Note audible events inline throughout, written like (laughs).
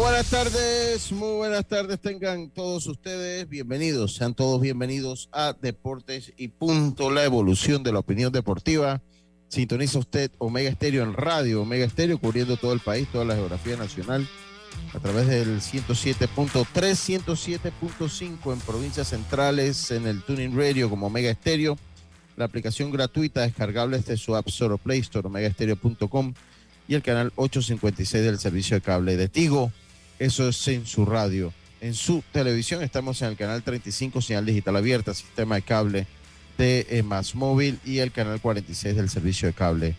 Buenas tardes, muy buenas tardes tengan todos ustedes, bienvenidos, sean todos bienvenidos a Deportes y Punto, la evolución de la opinión deportiva. Sintoniza usted Omega Estéreo en radio, Omega Estéreo cubriendo todo el país, toda la geografía nacional, a través del 107.3, 107.5 en provincias centrales, en el Tuning Radio como Omega Estéreo, la aplicación gratuita descargable desde su App Store Play Store, omegaestereo.com y el canal 856 del servicio de cable de Tigo. Eso es en su radio. En su televisión estamos en el canal 35, señal digital abierta, sistema de cable de eh, Más Móvil y el canal 46 del servicio de cable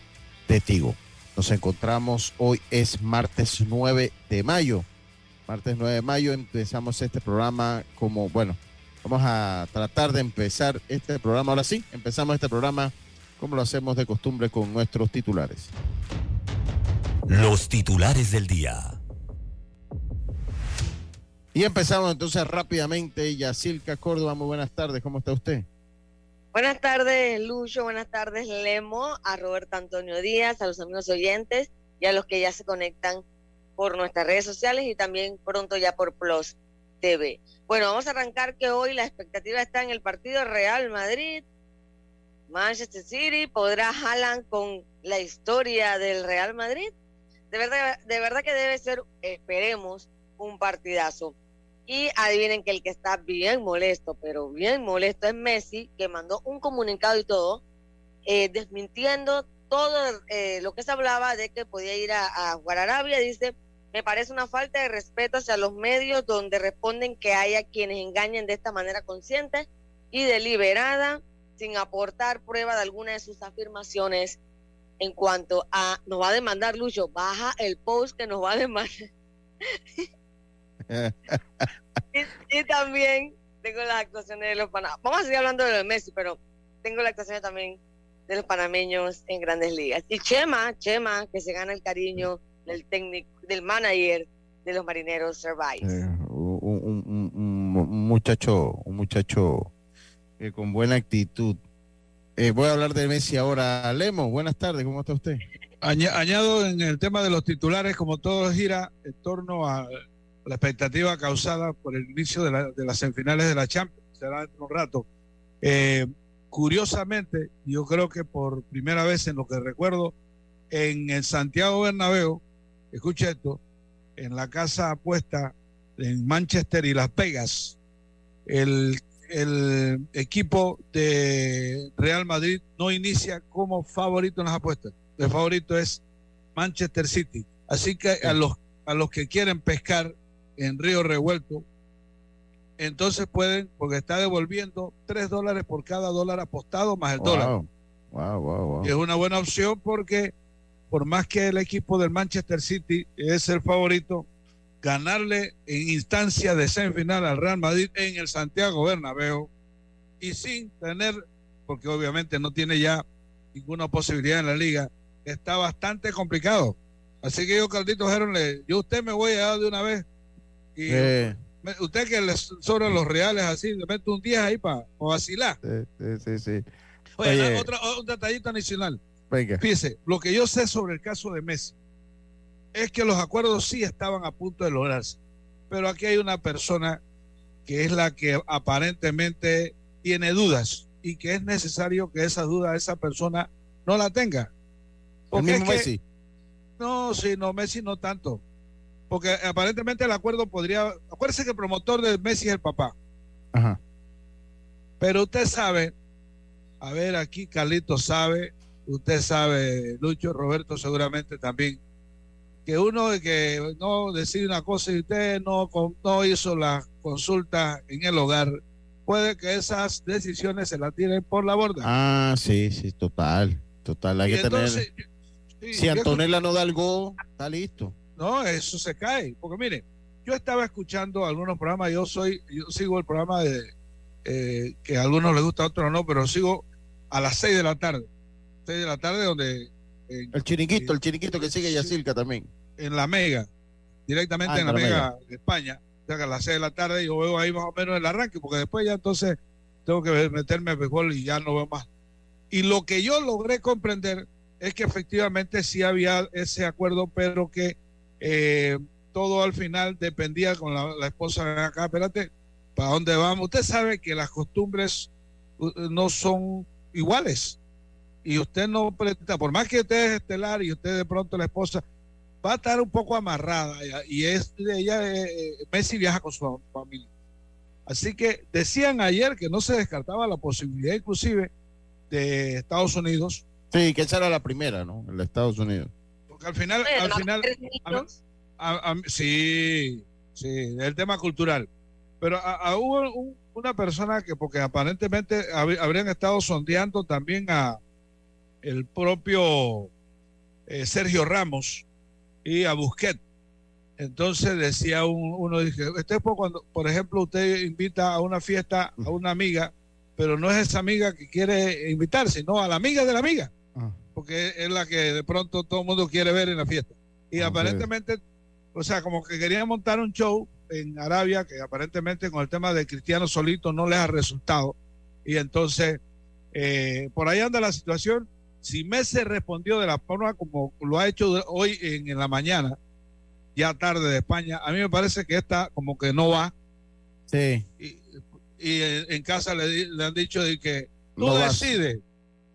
de Tigo. Nos encontramos hoy, es martes 9 de mayo. Martes 9 de mayo empezamos este programa como, bueno, vamos a tratar de empezar este programa. Ahora sí, empezamos este programa como lo hacemos de costumbre con nuestros titulares. Los titulares del día. Y empezamos entonces rápidamente. Yacilca Córdoba, muy buenas tardes. ¿Cómo está usted? Buenas tardes, Lucho. Buenas tardes, Lemo. A Roberto Antonio Díaz, a los amigos oyentes y a los que ya se conectan por nuestras redes sociales y también pronto ya por Plus TV. Bueno, vamos a arrancar que hoy la expectativa está en el partido Real Madrid. Manchester City podrá jalan con la historia del Real Madrid. De verdad, de verdad que debe ser, esperemos, un partidazo. Y adivinen que el que está bien molesto, pero bien molesto es Messi, que mandó un comunicado y todo, eh, desmintiendo todo eh, lo que se hablaba de que podía ir a, a jugar Arabia. Dice, me parece una falta de respeto hacia los medios donde responden que haya quienes engañen de esta manera consciente y deliberada, sin aportar prueba de alguna de sus afirmaciones en cuanto a, nos va a demandar Lucho, baja el post que nos va a demandar. (laughs) y, también tengo las actuaciones de los panameños. Vamos a seguir hablando de lo de Messi, pero tengo las actuaciones también de los panameños en grandes ligas. Y Chema, Chema, que se gana el cariño del técnico, del manager de los marineros Survive. Eh, un, muchacho, un muchacho que con buena actitud. Eh, voy a hablar de Messi ahora. Lemo, buenas tardes, ¿cómo está usted? Añado en el tema de los titulares, como todo gira en torno a la expectativa causada por el inicio de, las semifinales de la Champions, será dentro de un rato. Eh, curiosamente, yo creo que por primera vez en lo que recuerdo, en el Santiago Bernabéu, escucha esto, en la casa apuesta en Manchester y Las Vegas, el, el equipo de Real Madrid no inicia como favorito en las apuestas. El favorito es Manchester City. Así que a los, a los que quieren pescar en Río Revuelto, entonces pueden, porque está devolviendo tres dólares por cada dólar apostado más el dólar. Y es una buena opción porque por más que el equipo del Manchester City es el favorito, ganarle en instancia de semifinal al Real Madrid en el Santiago Bernabéu y sin tener, porque obviamente no tiene ya ninguna posibilidad en la liga, está bastante complicado. Así que yo, Caldito Gerón, yo usted me voy a dar de una vez y usted que le sobran los reales así, le mete un 10 ahí para vacilar. Sí, sí, sí. Oye, otro, un detallito adicional. Fíjese, lo que yo sé sobre el caso de Messi es que los acuerdos sí estaban a punto de lograrse, pero aquí hay una persona que es la que aparentemente tiene dudas y que es necesario que esa duda esa persona no la tenga. Porque Messi. No, sí, no, Messi no tanto. Porque aparentemente el acuerdo podría. Acuérdese que el promotor de Messi es el papá. Ajá. Pero usted sabe, a ver, aquí Carlito sabe, usted sabe, Lucho, Roberto seguramente también, que uno de que no decide una cosa y usted no, no hizo la consulta en el hogar, puede que esas decisiones se las tiren por la borda. Ah, sí, sí, total, total. Hay que tener... si Antonella no da algo, está listo. No, eso se cae, porque mire, yo estaba escuchando algunos programas, yo soy, yo sigo el programa de eh, que a algunos les gusta, a otros no, pero sigo a las 6 de la tarde. 6 de la tarde donde... el chiniquito, el chiniquito que sigue Yacilca también. En la Mega, directamente ah, en la, Mega, de España. O sea, que a las 6 de la tarde yo veo ahí más o menos el arranque, porque después ya entonces tengo que meterme a béisbol y ya no veo más. Y lo que yo logré comprender es que efectivamente sí había ese acuerdo, pero que eh, todo al final dependía con la, la esposa de acá, espérate, ¿Para dónde vamos? Usted sabe que las costumbres no son iguales. Y usted no, por más que usted es estelar y usted de pronto la esposa, va a estar un poco amarrada. Y es ella, eh, Messi viaja con su familia. Así que decían ayer que no se descartaba la posibilidad inclusive de Estados Unidos. Sí, que esa era la primera, ¿no? En Estados Unidos. Porque al final, al final, sí, sí, el tema cultural. Pero a, hubo una persona que, porque aparentemente habrían estado sondeando también a el propio eh, Sergio Ramos y a Busquet. Entonces decía uno, dije, este es cuando, por ejemplo, usted invita a una fiesta a una amiga, pero no es esa amiga que quiere invitar, sino a la amiga de la amiga, ah. porque es la que de pronto todo el mundo quiere ver en la fiesta. Y aparentemente, o sea, como que querían montar un show en Arabia, que aparentemente con el tema de Cristiano solito no les ha resultado. Y entonces, eh, por ahí anda la situación. Si Messi respondió de la forma como lo ha hecho hoy en, la mañana, ya tarde de España, a mí me parece que esta como que no va. Sí. Y, en casa le, han dicho de que tú decides.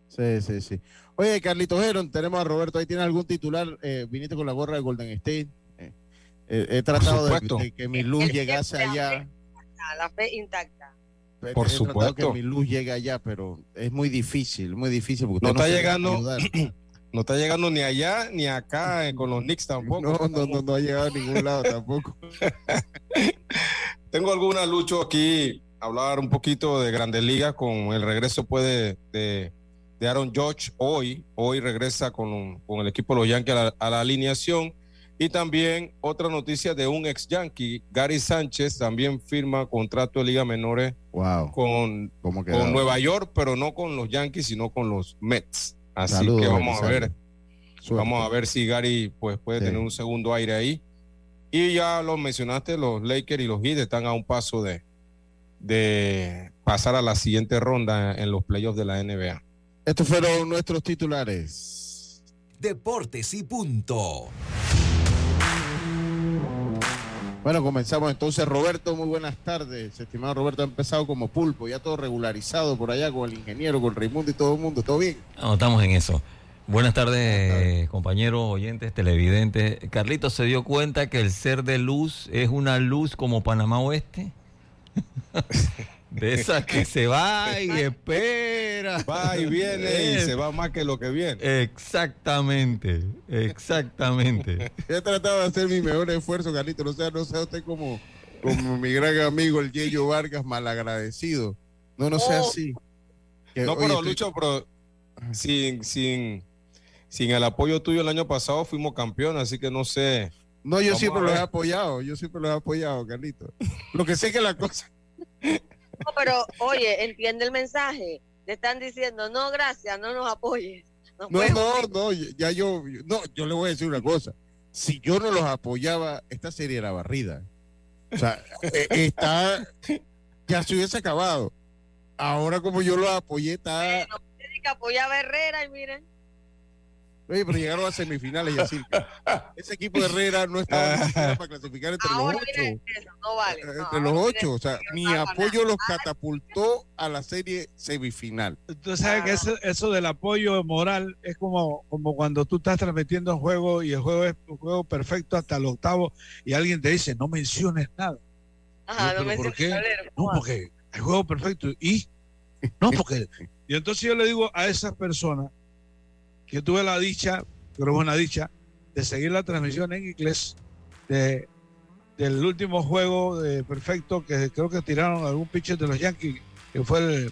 Sí, sí, sí. Oye, Carlitos Heron, tenemos a Roberto, ahí tiene algún titular, eh, viniste con la gorra de Golden State. He, tratado de, que mi luz llegase allá. La fe intacta. Por supuesto. que mi luz llegue allá, pero es muy difícil, muy difícil. Porque no está llegando. (clears throat) No está llegando ni allá ni acá eh, con los Knicks tampoco. No, no, no, no ha llegado a ningún lado tampoco. (laughs) Tengo alguna lucha aquí, hablar un poquito de Grandes Ligas con el regreso puede de, de Aaron George hoy. Hoy regresa con, con el equipo de los Yankees a la alineación. Y también otra noticia de un ex Yankee, Gary Sánchez, también firma contrato de Liga Menores con, con Nueva York, pero no con los Yankees, sino con los Mets. Así que vamos a ver. Vamos a ver si Gary pues, puede tener un segundo aire ahí. Y ya lo mencionaste, los Lakers y los Heat están a un paso de, de pasar a la siguiente ronda en los playoffs de la NBA. Estos fueron nuestros titulares. Deportes y punto. Bueno, comenzamos entonces. Roberto, muy buenas tardes. Estimado Roberto, ha empezado como pulpo, ya todo regularizado por allá con el ingeniero, con Raimundo y todo el mundo. ¿Todo bien? No, estamos en eso. Buenas tardes, compañeros, oyentes, televidentes. Carlito se dio cuenta que el ser de luz es una luz como Panamá Oeste. (laughs) De esa que se va y espera. Va y viene y se va más que lo que viene. Exactamente, exactamente. He tratado de hacer mi mejor esfuerzo, Carlito. No sea, no sea usted como, como mi gran amigo el Yeyo Vargas, malagradecido. No, no sea oh. así. no, pero Lucho, pero sin, sin, sin el apoyo tuyo el año pasado fuimos campeones, así que no sé. No, yo siempre lo he apoyado, yo siempre lo he apoyado, Carlito. Lo que sé que la cosa pero oye, entiende el mensaje. Le están diciendo, no, gracias, no nos apoyes. no, no, no, ya yo, no, yo le voy a decir una cosa. Si yo no los apoyaba, esta serie era barrida. O sea, eh, está, ya se hubiese acabado. Ahora como yo los apoyé, está... Bueno, que apoyaba a Herrera y miren. Oye, pero llegaron a semifinales y así. (laughs) Ese equipo de Herrera no estaba para clasificar entre los ocho. no vale. Eh, entre los ocho. O sea, mi apoyo los catapultó a la serie semifinal. Tú sabes que eso, eso, del apoyo moral es como, como cuando tú estás transmitiendo un juego y el juego es un juego perfecto hasta el octavo y alguien te dice, no menciones nada. Ajá, no, menciones ¿Por qué? No, porque el juego perfecto. Y no, porque. Y entonces yo le digo a esas personas que tuve la dicha, pero una dicha, de seguir la transmisión en inglés de, del último juego de perfecto que creo que tiraron algún pitcher de los Yankees, que fue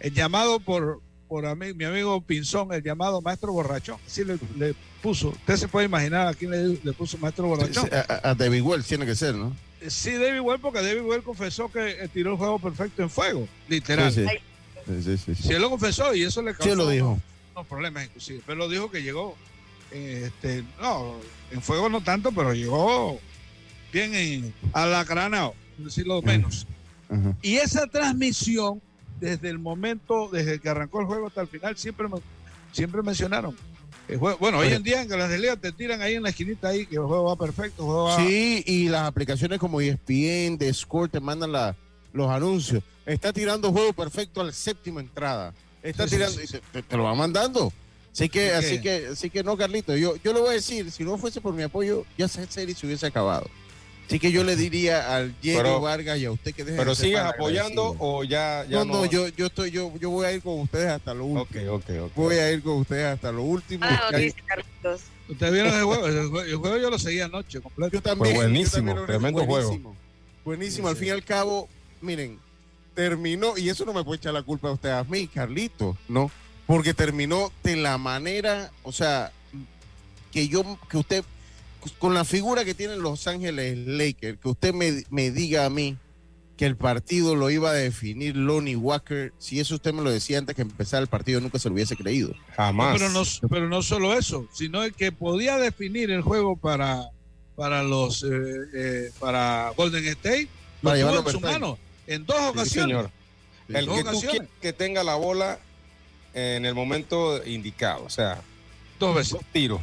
el, llamado por, por mi amigo Pinzón, el llamado maestro borrachón. Así le, puso. Usted se puede imaginar a quién le, puso maestro borrachón. A, David Wells tiene que ser, ¿no? Sí, David Wells, porque David Wells confesó que tiró el juego perfecto en fuego, literal. Sí, sí. él lo confesó y eso le causó. Sí, lo dijo problemas inclusive, pero lo dijo que llegó, este, no, en fuego no tanto, pero llegó bien en, a la crana, decirlo menos. Y esa transmisión, desde el momento, desde que arrancó el juego hasta el final, siempre, siempre mencionaron. bueno, hoy en día en las ligas te tiran ahí en la esquinita ahí que el juego va perfecto. Sí, y las aplicaciones como ESPN, de Score te mandan la, los anuncios. Está tirando juego perfecto al séptimo entrada está tirando, te, lo va mandando. Así que, así que, así que no, Carlito, yo, yo le voy a decir, si no fuese por mi apoyo, ya esa serie se hubiese acabado. Así que yo le diría al Diego Vargas y a usted que deje Pero sigues apoyando o ya, ya no, no, yo, yo estoy, yo, yo voy a ir con ustedes hasta lo último. Okay, okay, voy a ir con ustedes hasta lo último. Ah, Ustedes vieron el juego, el juego, yo lo seguía anoche completo. Yo también, Fue buenísimo, tremendo juego. Buenísimo, al fin y al cabo, miren, terminó, y eso no me puede echar la culpa a usted, a mí, Carlito, ¿no? Porque terminó de la manera, o sea, que yo, que usted, con la figura que tienen Los Ángeles Lakers, que usted me, me diga a mí que el partido lo iba a definir Lonnie Walker, si eso usted me lo decía antes que empezara el partido, nunca se lo hubiese creído. Jamás. pero, no, pero no solo eso, sino el que podía definir el juego para, para los eh, eh, para Golden State, lo tuvo en su mano en dos ocasiones. El que tú que tenga la bola en el momento indicado, o sea, dos veces. Dos tiros.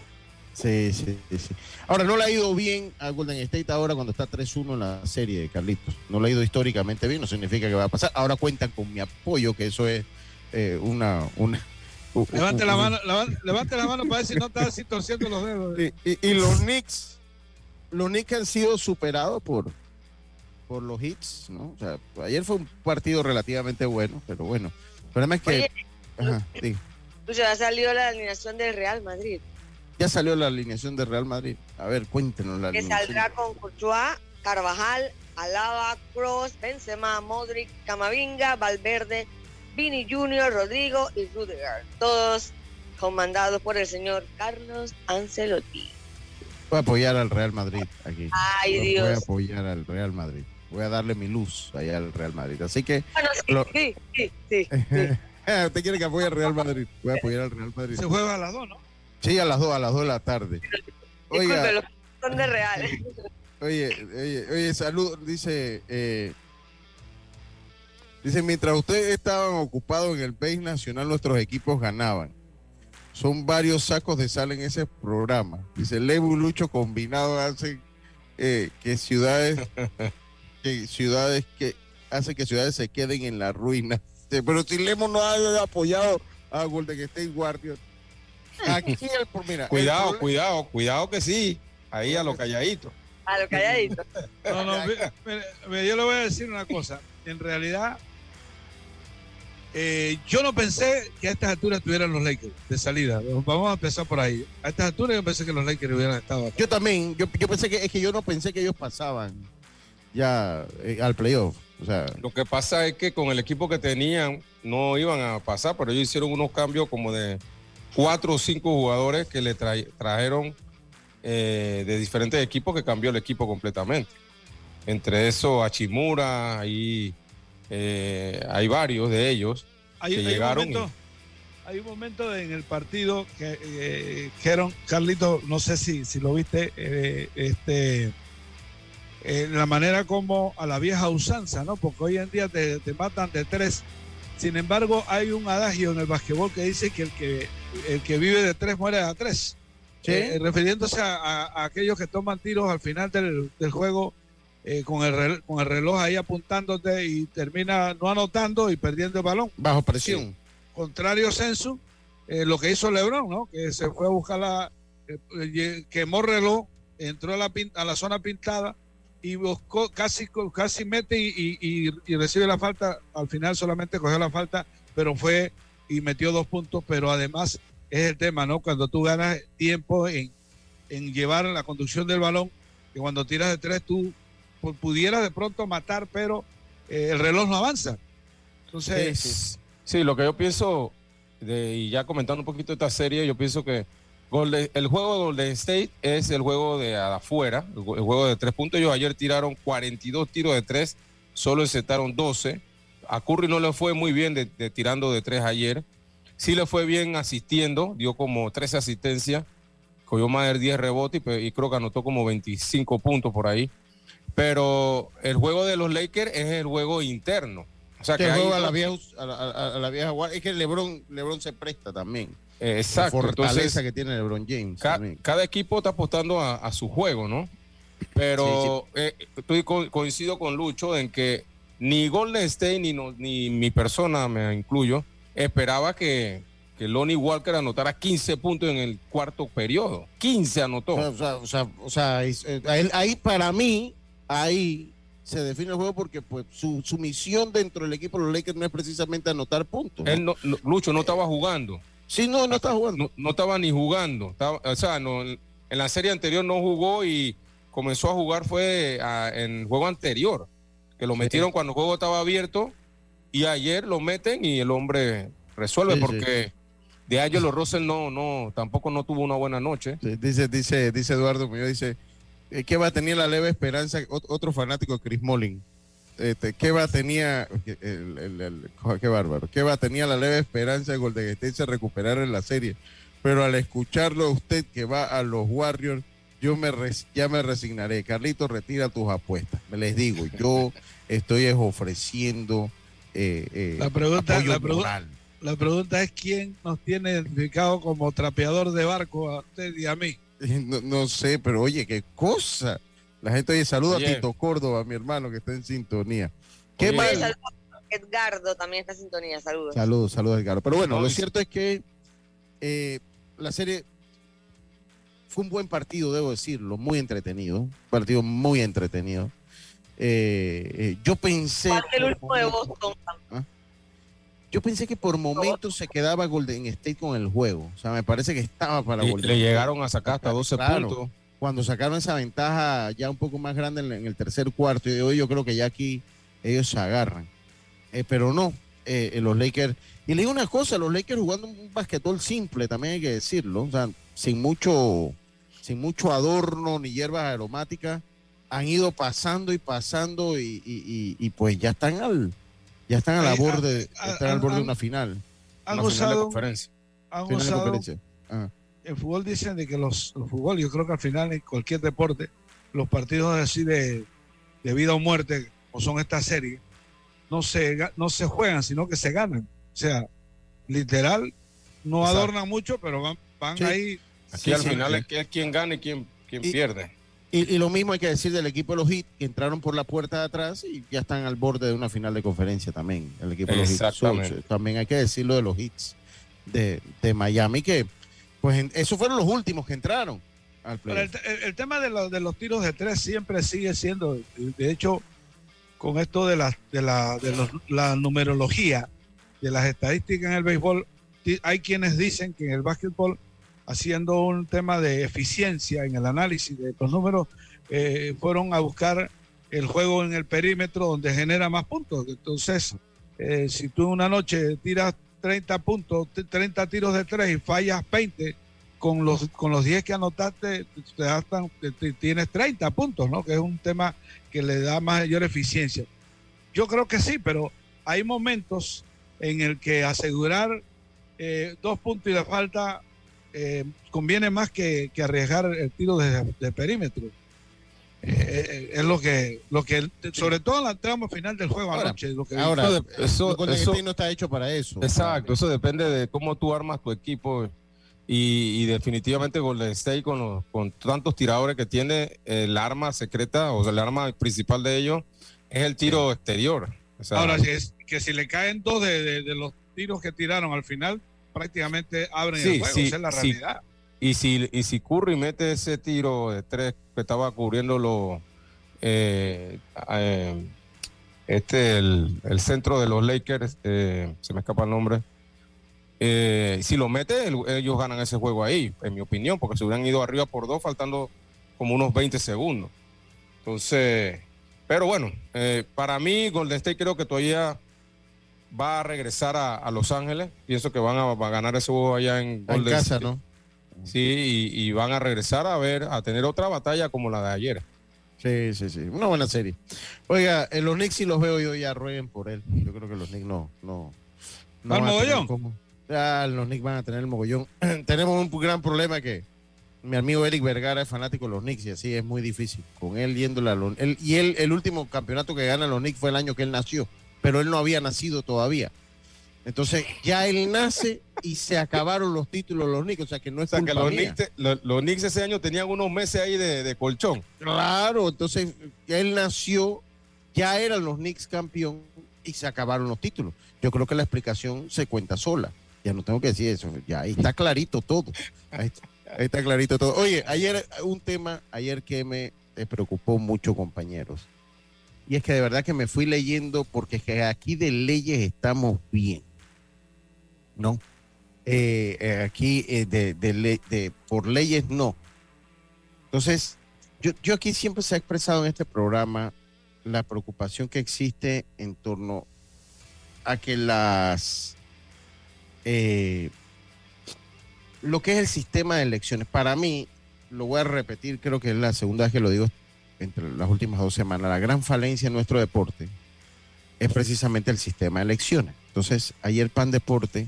Sí, sí, sí. Ahora, no le ha ido bien a Golden State ahora cuando está 3-1 en la serie de Carlitos. No le ha ido históricamente bien, no significa que va a pasar. Ahora cuentan con mi apoyo, que eso es eh, una, una, levante, la mano, levante la mano para ver si no está así torciendo los dedos. Y, y, los Knicks, los Knicks han sido superados por, por los hits, ¿no? O sea, ayer fue un partido relativamente bueno, pero bueno. El problema es que. ajá, sí. Pues ya salió la alineación del Real Madrid. Ya salió la alineación del Real Madrid. A ver, cuéntenos la que alineación. Que saldrá con Courtois, Carvajal, Alaba, Cross, Benzema, Modric, Camavinga, Valverde, Vini Junior, Rodrigo y Rudiger. Todos comandados por el señor Carlos Ancelotti. Voy a apoyar al Real Madrid aquí. Ay, Dios. Voy a apoyar al Real Madrid voy a darle mi luz allá al Real Madrid. Así que. Bueno, sí, sí, sí, (laughs) Usted quiere que apoye al Real Madrid. Voy a apoyar al Real Madrid. Se juega a las dos, ¿no? Sí, a las dos, a las dos de la tarde. Oiga, son de Real. (laughs) Oye, oye, oye, salud, dice. Eh, dice, mientras ustedes estaban ocupados en el país nacional, nuestros equipos ganaban. Son varios sacos de sal en ese programa. Dice, Levo y Lucho combinados hacen eh, que ciudades (laughs) ciudades que hace que ciudades se queden en la ruina. (laughs) Pero si Lemo no ha apoyado a Golden State Warriors, (laughs) aquí el, mira, cuidado, cuidado, cuidado que sí, ahí a lo calladito. A lo calladito. (laughs) No, no, yo le voy a decir una cosa. En realidad, eh, yo no pensé que a estas alturas tuvieran los Lakers de salida. Vamos a empezar por ahí. A estas alturas yo pensé que los Lakers hubieran estado. Yo también. Yo, yo pensé que es que yo no pensé que ellos pasaban ya eh, al playoff. O sea, lo que pasa es que con el equipo que tenían no iban a pasar, pero ellos hicieron unos cambios como de cuatro o cinco jugadores que le trajeron eh, de diferentes equipos que cambió el equipo completamente. Entre eso, Achimura, y eh, hay varios de ellos que llegaron. Hay un, momento, en el partido que dijeron, Carlito, no sé si, si lo viste, este eh, la manera como a la vieja usanza, ¿no? Porque hoy en día te, matan de tres Sin embargo, hay un adagio en el basquetbol que dice que el que, el que vive de tres muere de tres. Eh, refiriéndose a, aquellos que toman tiros al final del, juego eh, con, el reloj, con el reloj ahí apuntándote y termina no anotando y perdiendo el balón. Bajo presión. Contrario eh, lo que hizo Lebron, ¿no? Que se fue a buscar la, quemó reloj, entró a la, a la zona pintada y buscó, casi, casi mete y, recibe la falta. Al final solamente cogió la falta, pero fue y metió dos puntos. Pero además es el tema, ¿no? Cuando tú ganas tiempo en, llevar la conducción del balón, que cuando tiras de tres tú pudieras de pronto matar, pero eh, el reloj no avanza. Entonces. Sí, lo que yo pienso, de, y ya comentando un poquito esta serie, yo pienso que el juego de Golden State es el juego de afuera, el juego de tres puntos. Ellos ayer tiraron 42 tiros de tres, solo encetaron 12. A Curry no le fue muy bien de, tirando de tres ayer. Sí le fue bien asistiendo, dio como 13 asistencias, cogió más de 10 rebotes y, creo que anotó como 25 puntos por ahí. Pero el juego de los Lakers es el juego interno. O sea, que, juega a la vieja, a la, vieja es que LeBron, LeBron se presta también. Exacto. La fortaleza que tiene LeBron James. cada equipo está apostando a, su juego, ¿no? Pero eh, estoy coincido con Lucho en que ni Golden State ni, ni mi persona, me incluyo, esperaba que, que Lonnie Walker anotara 15 puntos en el cuarto periodo. 15 anotó. O sea, o sea, eh, ahí para mí, ahí se define el juego porque pues su, su misión dentro del equipo de los Lakers no es precisamente anotar puntos. Él no, Lucho no estaba jugando. Sí, no, no estaba jugando. No, estaba ni jugando. o sea, no, en la serie anterior no jugó y comenzó a jugar fue en el juego anterior, que lo metieron cuando el juego estaba abierto y ayer lo meten y el hombre resuelve porque de ayer los Russell no, no, tampoco no tuvo una buena noche. dice, dice, dice Eduardo dice, eh, ¿qué va a tener la leve esperanza? Otro fanático de Chris Molin este, Keva tenía, el, qué bárbaro, Keva tenía la leve esperanza de Golden State se recuperar en la serie, pero al escucharlo a usted que va a los Warriors, yo me ya me resignaré. Carlito, retira tus apuestas. Me les digo, yo estoy ofreciendo eh, eh, la pregunta, la, la pregunta es quién nos tiene identificado como trapeador de barco a usted y a mí. No, no sé, pero oye, qué cosa. La gente oye, saluda a Tito Córdoba, mi hermano, que está en sintonía. ¿Qué mal? Edgardo también está en sintonía, saludos. Saludos, saludos, Edgardo. Pero bueno, lo cierto es que eh, la serie fue un buen partido, debo decirlo, muy entretenido. Un partido muy entretenido. Eh, eh, yo pensé. ¿Ah? Yo pensé que por momentos se quedaba Golden State con el juego. O sea, me parece que estaba para Golden State. Le llegaron a sacar hasta 12 puntos cuando sacaron esa ventaja ya un poco más grande en, el tercer cuarto, y hoy yo creo que ya aquí ellos se agarran. Eh, pero no, eh, los Lakers. Y le digo una cosa, los Lakers jugando un basquetbol simple, también hay que decirlo, o sea, sin mucho, sin mucho adorno ni hierbas aromáticas, han ido pasando y pasando y, pues ya están al, ya están a la borde, están al borde de una final. Han usado, Han usado, en fútbol dicen de que los, fútbol, yo creo que al final en cualquier deporte, los partidos así de, vida o muerte, o son estas series, no se, no se juegan, sino que se ganan. O sea, literal, no adornan mucho, pero van, van ahí. Aquí al final es, que quien gana y quien, quien pierde. Y, lo mismo hay que decir del equipo de los Hits, que entraron por la puerta de atrás y ya están al borde de una final de conferencia también. El equipo de los Hits. También hay que decirlo de los Hits de, de Miami, que pues esos fueron los últimos que entraron al el, tema de, de, los tiros de tres siempre sigue siendo, de hecho, con esto de la, de la, de la numerología, de las estadísticas en el béisbol, hay quienes dicen que en el básquetbol, haciendo un tema de eficiencia en el análisis de los números, eh, fueron a buscar el juego en el perímetro donde genera más puntos. Entonces, eh, si tú una noche tiras 30 puntos, 30 tiros de tres y fallas 20, con los, con los 10 que anotaste, te, tienes 30 puntos, ¿no? Que es un tema que le da mayor eficiencia. Yo creo que sí, pero hay momentos en el que asegurar eh, dos puntos y la falta eh, conviene más que, arriesgar el tiro de, perímetro. Eh, es lo que, lo que, sobre todo en la trama final del juego ahora, anoche. Lo que ahora, eso, eso, no está hecho para eso. Exacto, eso depende de cómo tú armas tu equipo. Y, y definitivamente Golden State con, los, con tantos tiradores que tiene, el arma secreta, o sea, el arma principal de ellos es el tiro exterior. O sea, ahora, si es, que si le caen dos de, de, de, los tiros que tiraron al final, prácticamente abren sí, el juego, sí, esa es la realidad. Sí. Y si, y si Curry mete ese tiro de tres que estaba cubriendo lo, eh, eh, este, el, el, centro de los Lakers, eh, se me escapa el nombre. Si lo mete, el, ellos ganan ese juego ahí, en mi opinión, porque se hubieran ido arriba por dos, faltando como unos 20 segundos. Entonces, pero bueno, para mí, Golden State creo que todavía va a regresar a, a Los Ángeles. Pienso que van a, a, ganar ese juego allá en Golden en casa, State. ¿no? Sí, y, y, van a regresar a ver, a tener otra batalla como la de ayer. Sí, sí, sí. Una buena serie. Oiga, en los Knicks sí los veo yo ya rueguen por él. Yo creo que los Knicks no. no, no ¿Al mogollón? Ya los Knicks van a tener el mogollón. (clears throat) Tenemos un gran problema que mi amigo Eric Vergara es fanático de los Knicks y así es muy difícil. Con él yéndole a los él, Y él, el último campeonato que gana los Knicks fue el año que él nació, pero él no había nacido todavía. Entonces ya él nace y se acabaron los títulos de los Knicks, o sea que no es o sea, que los mía. Knicks, los, los Knicks, ese año tenían unos meses ahí de, de, colchón. Claro, entonces ya él nació, ya eran los Knicks campeón y se acabaron los títulos. Yo creo que la explicación se cuenta sola. Ya no tengo que decir eso, ya ahí está clarito todo. Ahí está, ahí está clarito todo. Oye, ayer un tema, ayer que me preocupó mucho, compañeros. Y es que de verdad que me fui leyendo porque es que aquí de leyes estamos bien. ¿No? Eh, eh, aquí eh, de, de, de, por leyes no. Entonces, yo, yo, aquí siempre se ha expresado en este programa la preocupación que existe en torno a que las... lo que es el sistema de elecciones, para mí, lo voy a repetir, creo que es la segunda vez que lo digo entre las últimas dos semanas, la gran falencia en nuestro deporte es precisamente el sistema de elecciones. Entonces, ayer Pan Deporte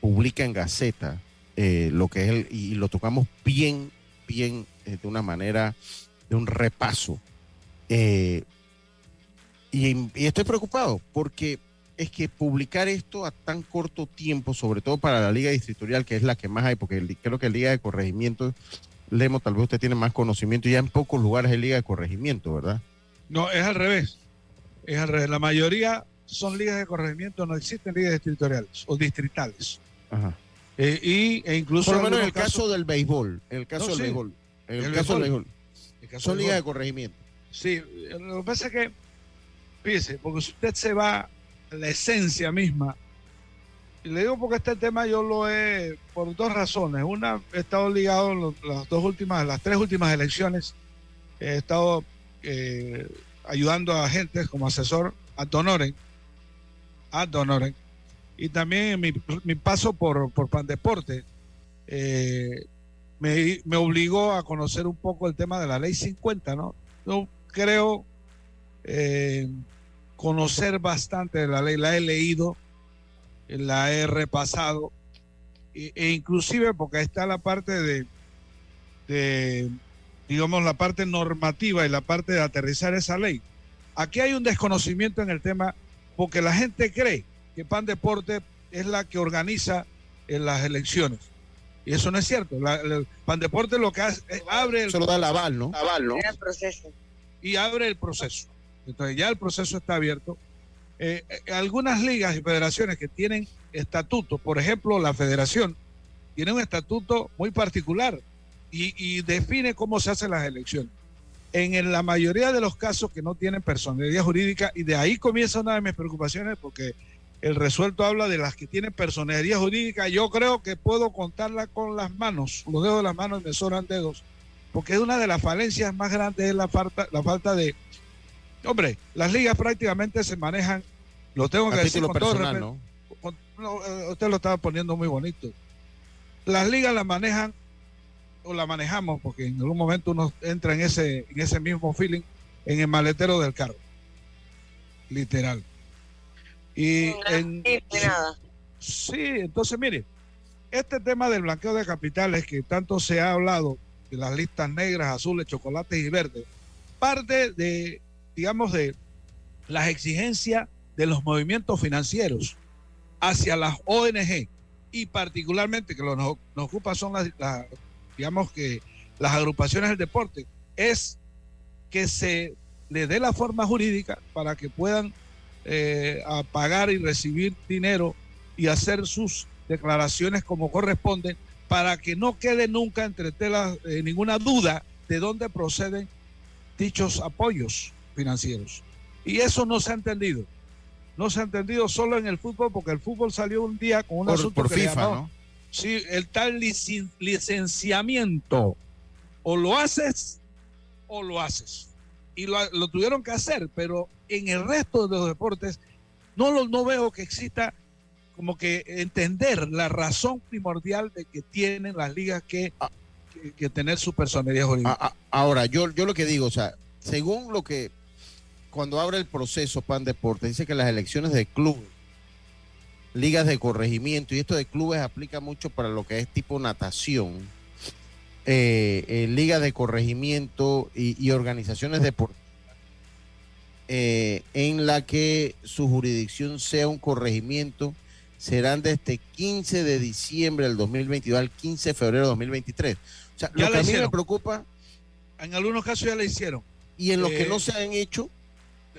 publica en Gaceta eh, lo que es el, y lo tocamos bien, bien, eh, de una manera, de un repaso. Eh, y, estoy preocupado porque es que publicar esto a tan corto tiempo, sobre todo para la Liga Distritorial, que es la que más hay, porque creo que la Liga de Corregimiento, Lemo, tal vez usted tiene más conocimiento, ya en pocos lugares hay Liga de Corregimiento, ¿verdad? No, es al revés. Es al revés. La mayoría son ligas de corregimiento, no existen ligas distritoriales o distritales. Ajá. Eh, y, e incluso por lo menos en el caso, caso, del béisbol, en el caso No, del sí. béisbol, en el, El caso del béisbol. béisbol, el caso son ligas de corregimiento. Sí, lo que pasa es que, fíjese, porque si usted se va a la esencia misma, y le digo porque este tema yo lo he, por dos razones. Una, he estado ligado en las dos últimas, las tres últimas elecciones, he estado eh, ayudando a agentes como asesor a Donoren, a Donoren, y también mi, mi paso por, por Pandeporte, eh, me, me obligó a conocer un poco el tema de la ley 50, ¿no? Yo creo eh, conocer bastante de la ley, la he leído, la he repasado, e, e inclusive porque está la parte de, de, digamos, la parte normativa y la parte de aterrizar esa ley. Aquí hay un desconocimiento en el tema porque la gente cree que Pan Deporte es la que organiza en las elecciones. Y eso no es cierto. La, la- Pan Deporte lo que hace es abre el Solo da el aval, ¿no? Aval, ¿no? Era el proceso. y abre el proceso. Entonces ya el proceso está abierto. Eh, eh, algunas ligas y federaciones que tienen estatutos, por ejemplo, la federación tiene un estatuto muy particular y, y define cómo se hacen las elecciones. En, la mayoría de los casos que no tienen personalidad jurídica, y de ahí comienza una de mis preocupaciones, porque el resuelto habla de las que tienen personalidad jurídica, yo creo que puedo contarla con las manos, los dedos de las manos me sobran dedos, porque es una de las falencias más grandes es la falta, la falta de... Hombre, las ligas prácticamente se manejan, lo tengo que A decir con todo personal, respeto, ¿no? con- no, eh, usted lo estaba poniendo muy bonito. Las ligas las manejan o la manejamos porque en algún momento uno entra en ese, en ese mismo feeling en el maletero del carro. Literal. Y en, nada. Sí, entonces mire, este tema del blanqueo de capitales que tanto se ha hablado de las listas negras, azules, chocolates y verdes, parte de, digamos, de las exigencias de los movimientos financieros hacia las ONG y particularmente que lo nos, nos ocupa son las, digamos que las agrupaciones del deporte, es que se le dé la forma jurídica para que puedan eh, pagar y recibir dinero y hacer sus declaraciones como corresponden para que no quede nunca entre telas eh, ninguna duda de dónde proceden dichos apoyos financieros. Y eso no se ha entendido. No se ha entendido solo en el fútbol, porque el fútbol salió un día con un asunto por FIFA, ¿no? Sí, el tal licenciamiento. O lo haces o lo haces. Y lo, lo, tuvieron que hacer, pero en el resto de los deportes no, lo, no veo que exista como que entender la razón primordial de que tienen las ligas que, ah. que, tener su personalidad jurídica. Ah, ah, ahora, yo, yo lo que digo, o sea, según lo que cuando abre el proceso PAN Deporte, dice que las elecciones de clubes, ligas de corregimiento, y esto de clubes aplica mucho para lo que es tipo natación, eh, eh, ligas de corregimiento y, organizaciones deportivas, eh, en la que su jurisdicción sea un corregimiento, serán desde 15 de diciembre del 2022 al 15 de febrero del 2023. O sea, lo que a mí me preocupa... En algunos casos ya le hicieron. Y en los que no se han hecho,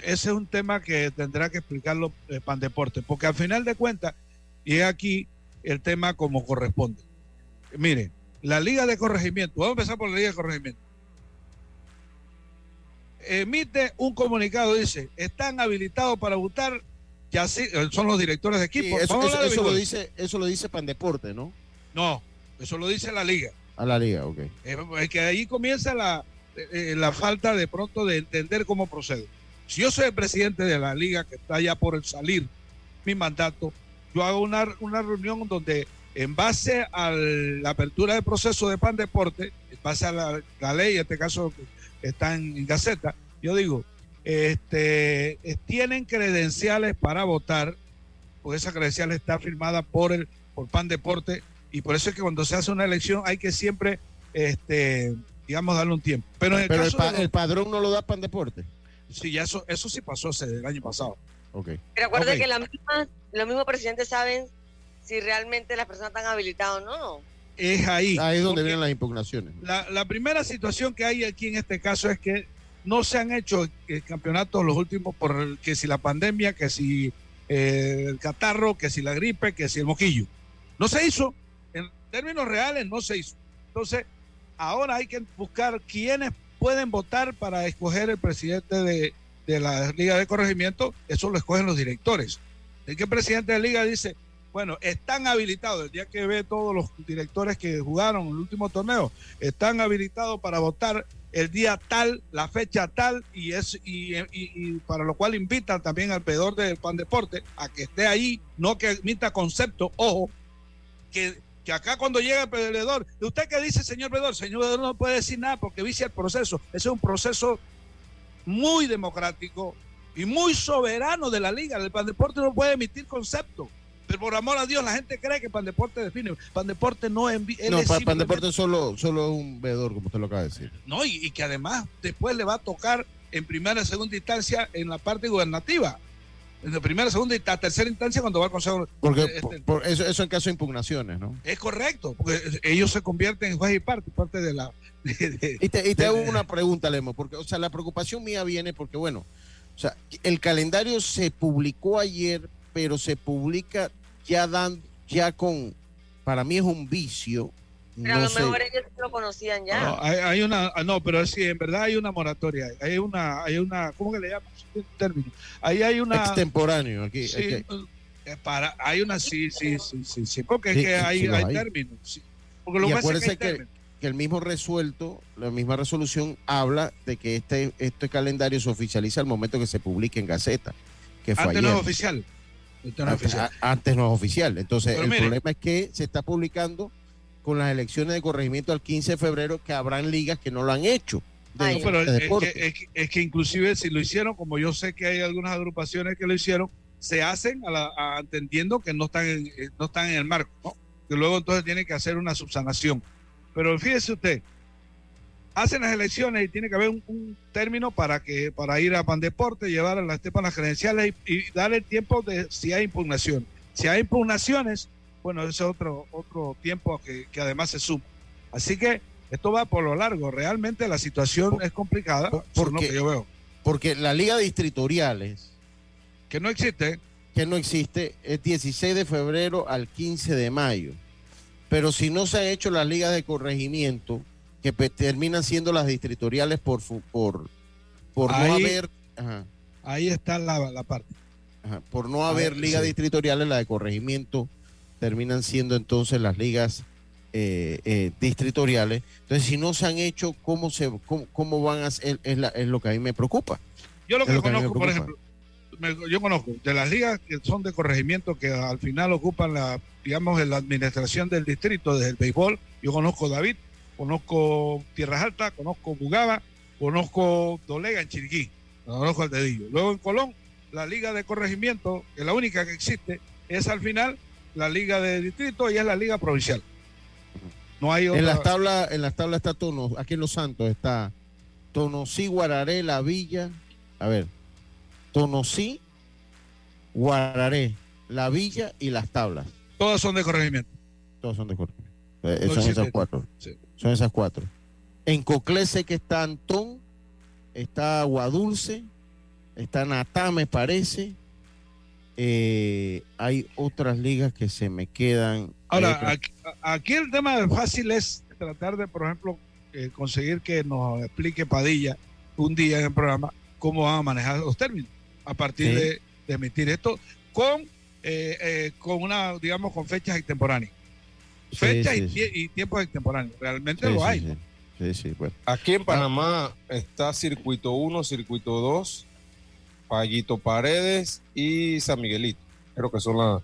ese es un tema que tendrá que explicarlo eh, Pan Deporte, porque al final de cuentas, y es aquí el tema como corresponde. Mire, la Liga de Corregimiento, vamos a empezar por la Liga de Corregimiento. Emite un comunicado, dice, están habilitados para votar, ya sí, eh, son los directores de equipo. eso, lo dice, eso lo dice Pan Deporte, ¿no? No, eso lo dice la Liga. A la Liga, ok. Es que ahí comienza la, eh, la falta de pronto de entender cómo procede. Si yo soy el presidente de la liga que está ya por salir mi mandato, yo hago una, una reunión donde en base a la apertura del proceso de PAN Deporte, en base a la, ley, en este caso está en, Gaceta, yo digo, este, tienen credenciales para votar, porque esa credencial está firmada por el por PAN Deporte, y por eso es que cuando se hace una elección hay que siempre, este, digamos, darle un tiempo. Pero, el, el padrón no lo da PAN Deporte. Sí, ya eso, eso sí pasó hace el año pasado. Okay. Pero acuérdate que la misma, los mismos presidentes saben si realmente las personas están habilitadas o no. Es ahí. Ahí es donde vienen las impugnaciones. La, la, primera situación que hay aquí en este caso es que no se han hecho campeonatos los últimos por que si la pandemia, que si eh, el catarro, que si la gripe, que si el moquillo. No se hizo. En términos reales no se hizo. Entonces, ahora hay que buscar quiénes pueden votar para escoger el presidente de, la Liga de Corregimiento, eso lo escogen los directores. El que el presidente de la Liga dice, bueno, están habilitados, el día que ve todos los directores que jugaron el último torneo, están habilitados para votar el día tal, la fecha tal, y, es, y, para lo cual invitan también al pedor del Pan Deporte a que esté ahí, no que emita concepto, ojo, que que acá cuando llega el perdedor, ¿usted qué dice, señor perdedor? Señor perdedor no puede decir nada porque vicia el proceso. Ese es un proceso muy democrático y muy soberano de la liga. El Pandeporte no puede emitir conceptos. Pero por amor a Dios, la gente cree que Pandeporte define. Pandeporte no envía. No, Pandeporte solo, solo es un veedor, como usted lo acaba de decir. No, y, y que además después le va a tocar en primera y segunda instancia en la parte gubernativa en la primera, segunda y tercera instancia cuando va al Consejo. Porque este, eso, eso en caso de impugnaciones, ¿no? Es correcto, porque ellos se convierten en juez y parte, parte de la. (laughs) y te, hago una pregunta, Lemo, porque, o sea, la preocupación mía viene porque, bueno, o sea, el calendario se publicó ayer, pero se publica ya dan, ya con, para mí es un vicio, pero a lo mejor ellos lo conocían ya. No, hay, una, ah, no, pero sí, en verdad hay una moratoria. Hay una, hay una, ¿cómo que le llaman? término. Ahí hay una. Extemporáneo, aquí. Sí, eh, para, hay una, sí, sí, sí, sí, sí porque es que hay, hay, términos. Porque lo y acuérdense que, que, el mismo resuelto, la misma resolución habla de que este, este calendario se oficializa al momento que se publique en Gaceta. Que fue Antes no es oficial. Antes no es oficial. Antes no es oficial. Entonces, el problema es que se está publicando con las elecciones de corregimiento al 15 de febrero que habrán ligas que no lo han hecho. pero es que, inclusive si lo hicieron, como yo sé que hay algunas agrupaciones que lo hicieron, se hacen entendiendo que no están, en, eh, no están en el marco, que luego entonces tienen que hacer una subsanación. Pero fíjese usted, hacen las elecciones y tiene que haber un, término para que para ir a Pandeporte, llevar a las las credenciales y, dar el tiempo de si hay impugnación. Si hay impugnaciones, bueno, ese es otro, otro tiempo que, que además se suma. Así que esto va por lo largo. Realmente la situación es complicada, por, lo que yo veo. Porque la Liga Distritoriales. Que no existe. Que no existe, es 16 de febrero al 15 de mayo. Pero si no se han hecho las ligas de corregimiento, que terminan siendo las distritoriales por, por, por no haber... Ahí está la, parte. por no haber ligas distritoriales, la de corregimiento terminan siendo entonces las ligas eh, eh, distritoriales. Entonces, si no se han hecho, ¿cómo, se, cómo, van a ser? Es, lo que a mí me preocupa. Yo lo que, conozco, por ejemplo, yo conozco de las ligas que son de corregimiento que al final ocupan la, digamos, la administración del distrito desde el béisbol. Yo conozco David, conozco Tierras Altas, conozco Bugaba, conozco Dolega en Chiriquí, conozco el dedillo. Luego en Colón, la liga de corregimiento, que es la única que existe, es al final la liga de distrito y es la liga provincial. No hay En las tablas, en las tablas está Tono, aquí en Los Santos está Tonosí, Guararé, La Villa. A ver, Tonosí, Guararé, La Villa y las tablas. Todas son de corregimiento. Todas son de corregimiento. Eh, son esas cuatro. Sí. Son esas cuatro. En Coclé sé que está Antón, está Aguadulce, está Natá, me parece. Eh, hay otras ligas que se me quedan. Ahora, aquí, el tema fácil es tratar de, por ejemplo, eh, conseguir que nos explique Padilla un día en el programa cómo van a manejar los términos a partir de, emitir esto con, eh, con una, digamos, con fechas extemporáneas. Fechas y, tiempos extemporáneos. Realmente lo hay. Sí, sí, pues. Aquí en Panamá está Circuito 1, Circuito 2, Payito Paredes y San Miguelito. Creo que son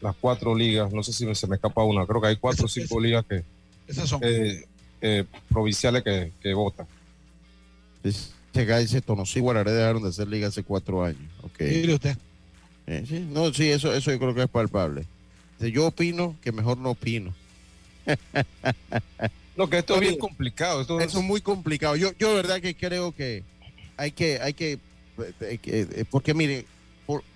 las cuatro ligas. No sé si se me escapa una. Creo que hay cuatro o cinco ligas que esas son eh, eh, provinciales que, que votan. Dice, dice Tonosí Guararé dejaron de ser liga hace cuatro años. Okay. Mire usted. Eh, sí, no, sí, eso, eso yo creo que es palpable. Yo opino que mejor no opino. (laughs) no, que esto es bien complicado. Esto es... muy complicado. Yo, yo verdad que creo que hay que, hay que, eh, eh, porque mire,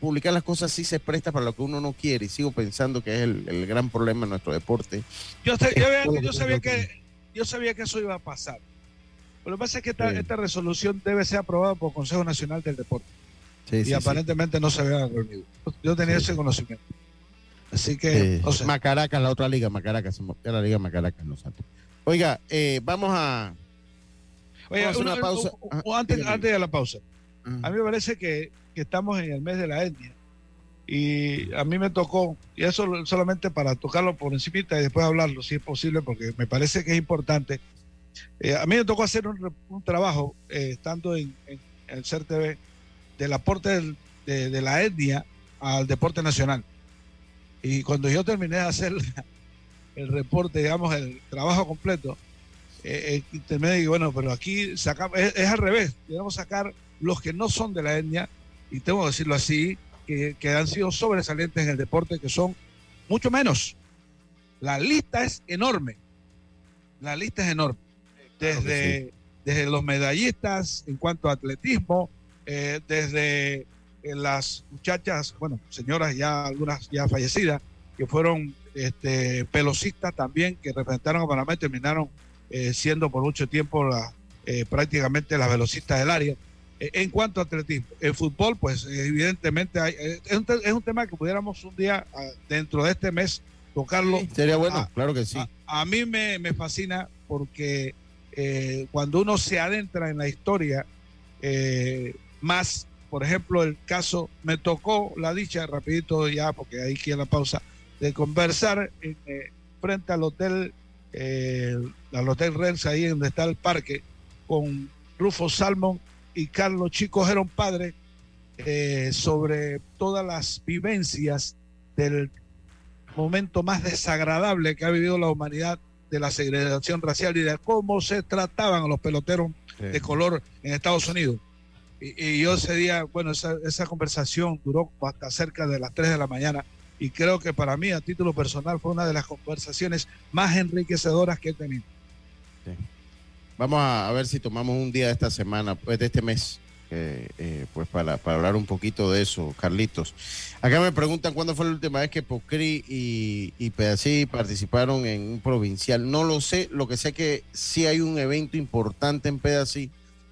publicar las cosas sí se presta para lo que uno no quiere y sigo pensando que es el, gran problema de nuestro deporte. Yo, sabía que yo sabía que eso iba a pasar. Lo que pasa es que esta, esta resolución debe ser aprobada por el Consejo Nacional del Deporte. y aparentemente no se había reunido. Yo tenía ese conocimiento. Así que. Macaracas, la otra liga, Macaracas, la liga Macaracas, no Oiga, eh, vamos a. Oiga, una, pausa. antes, antes de la pausa. A mí me parece que, estamos en el mes de la etnia. Y a mí me tocó, y eso solamente para tocarlo por encima y después hablarlo, si es posible, porque me parece que es importante. Eh, a mí me tocó hacer un, trabajo, eh, estando en, el CERTV, del aporte de la etnia al deporte nacional. Y cuando yo terminé de hacer el reporte, digamos, el trabajo completo, eh, eh me digo, bueno, pero aquí sacamos, es, al revés, debemos sacar los que no son de la etnia, y tengo que decirlo así, que, que, han sido sobresalientes en el deporte, que son mucho menos. La lista es enorme. La lista es enorme. Desde, desde los medallistas en cuanto a atletismo, eh, desde las muchachas, bueno, señoras ya, algunas ya fallecidas, que fueron este, también, que representaron a Panamá y terminaron eh, siendo por mucho tiempo la, eh, prácticamente las velocistas del área. Eh, en cuanto a atletismo, el fútbol, pues evidentemente hay, es, un, tema que pudiéramos un día, ah, dentro de este mes, tocarlo. sería bueno, ah, claro que sí. A, mí me, me, fascina porque cuando uno se adentra en la historia, más por ejemplo, el caso, me tocó la dicha, rapidito ya, porque ahí quiero la pausa, de conversar en, eh, frente al hotel, eh, al hotel Renz, ahí donde está el parque, con Rufo Salmon y Carlos Chico Gerón Padre, eh, sobre todas las vivencias del momento más desagradable que ha vivido la humanidad de la segregación racial y de cómo se trataban a los peloteros de color en Estados Unidos. Y, yo ese día, bueno, esa, esa, conversación duró hasta cerca de las 3 de la mañana y creo que para mí, a título personal, fue una de las conversaciones más enriquecedoras que he tenido. vamos a, ver si tomamos un día de esta semana, pues de este mes, eh, pues para, para, hablar un poquito de eso, Carlitos. Acá me preguntan cuándo fue la última vez que Pocri y, y Pedací participaron en un provincial. No lo sé, lo que sé que sí hay un evento importante en Pedací.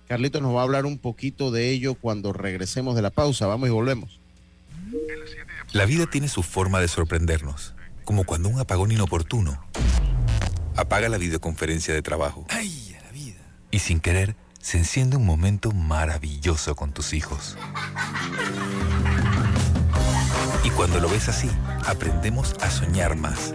Carlitos nos va a hablar un poquito de ello cuando regresemos de la pausa. Vamos y volvemos. La vida tiene su forma de sorprendernos, como cuando un apagón inoportuno apaga la videoconferencia de trabajo. ¡Ay, la vida! Y sin querer, se enciende un momento maravilloso con tus hijos. Y cuando lo ves así, aprendemos a soñar más,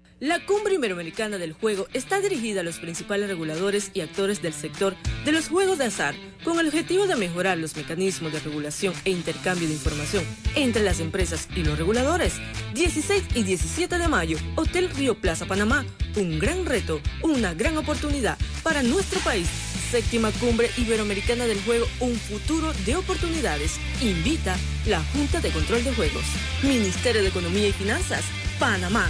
La Cumbre Iberoamericana del Juego está dirigida a los principales reguladores y actores del sector de los juegos de azar con el objetivo de mejorar los mecanismos de regulación e intercambio de información entre las empresas y los reguladores. 16 y 17 de mayo, Hotel Río Plaza Panamá, un gran reto, una gran oportunidad para nuestro país. Séptima Cumbre Iberoamericana del Juego, un futuro de oportunidades. Invita la Junta de Control de Juegos. Ministerio de Economía y Finanzas, Panamá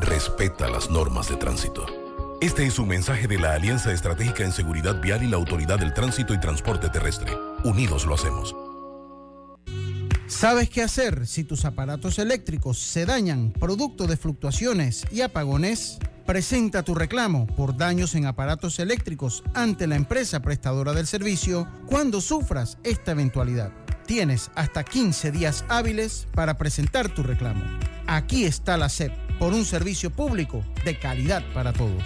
Respeta las normas de tránsito. Este es un mensaje de la Alianza Estratégica en Seguridad Vial y la Autoridad del Tránsito y Transporte Terrestre. Unidos lo hacemos. ¿Sabes qué hacer si tus aparatos eléctricos se dañan producto de fluctuaciones y apagones? Presenta tu reclamo por daños en aparatos eléctricos ante la empresa prestadora del servicio cuando sufras esta eventualidad. Tienes hasta 15 días hábiles para presentar tu reclamo. Aquí está la SEP por un servicio público de calidad para todos.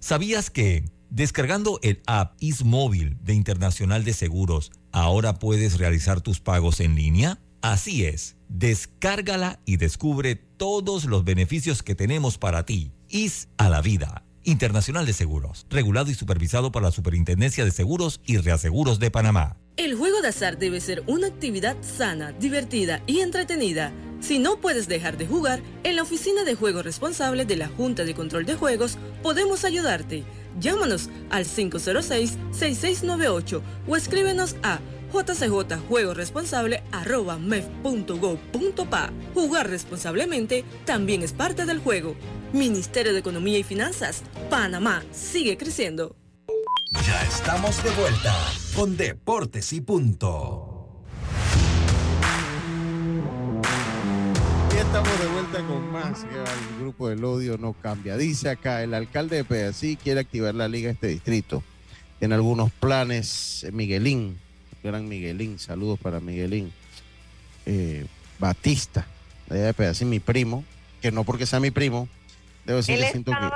¿Sabías que descargando el app IsMóvil de Internacional de Seguros, ahora puedes realizar tus pagos en línea? Así es, descárgala y descubre todos los beneficios que tenemos para ti. IS a la vida. Internacional de Seguros, regulado y supervisado por la Superintendencia de Seguros y Reaseguros de Panamá. El juego de azar debe ser una actividad sana, divertida y entretenida si no puedes dejar de jugar, en la oficina de juego responsable de la Junta de Control de Juegos podemos ayudarte. Llámanos al 506-6698 o escríbenos a jcjjuegoresponsable.mef.gov.pa. Jugar responsablemente también es parte del juego. Ministerio de Economía y Finanzas, Panamá sigue creciendo. Ya estamos de vuelta con Deportes y Punto. Estamos de vuelta con más. El grupo del odio no cambia. Dice acá, el alcalde de Pedací quiere activar la liga este distrito. Tiene algunos planes. Eh, Miguelín, gran Miguelín, saludos para Miguelín. Eh, Batista, de Pedací, mi primo, que no porque sea mi primo, debo decir que siento, que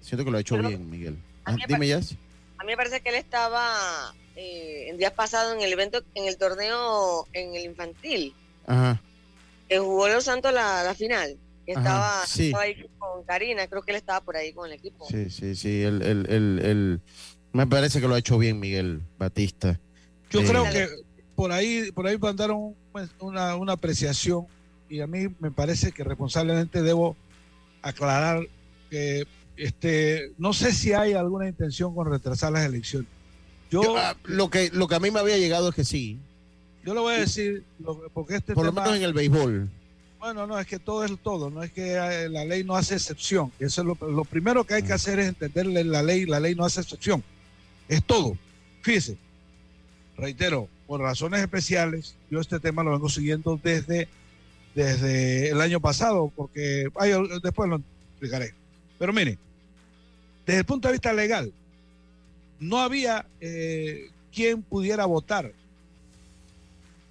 siento que lo ha hecho bien, Miguel. Ah, dime, ya. A mí me parece que él estaba eh, el día pasado en el evento, en el torneo, en el infantil. Ajá que jugó Los Santos la, final. Que estaba, ahí con Karina, creo que él estaba por ahí con el equipo. Sí, sí, sí. El, el, el, me parece que lo ha hecho bien Miguel Batista. Yo creo eh, que por ahí, por ahí mandaron una, una apreciación y a mí me parece que responsablemente debo aclarar que este no sé si hay alguna intención con retrasar las elecciones. Yo, ah, lo que lo que a mí me había llegado es que sí, yo le voy a decir, porque este Por lo menos en el béisbol. Bueno, no, es que todo es todo, no es que eh, la ley no hace excepción. Eso es lo, primero que hay que hacer es entenderle la ley, la ley no hace excepción. Es todo. Fíjese, reitero, por razones especiales, yo este tema lo vengo siguiendo desde, desde el año pasado, porque después lo explicaré. Pero mire, desde el punto de vista legal, no había eh, quien pudiera votar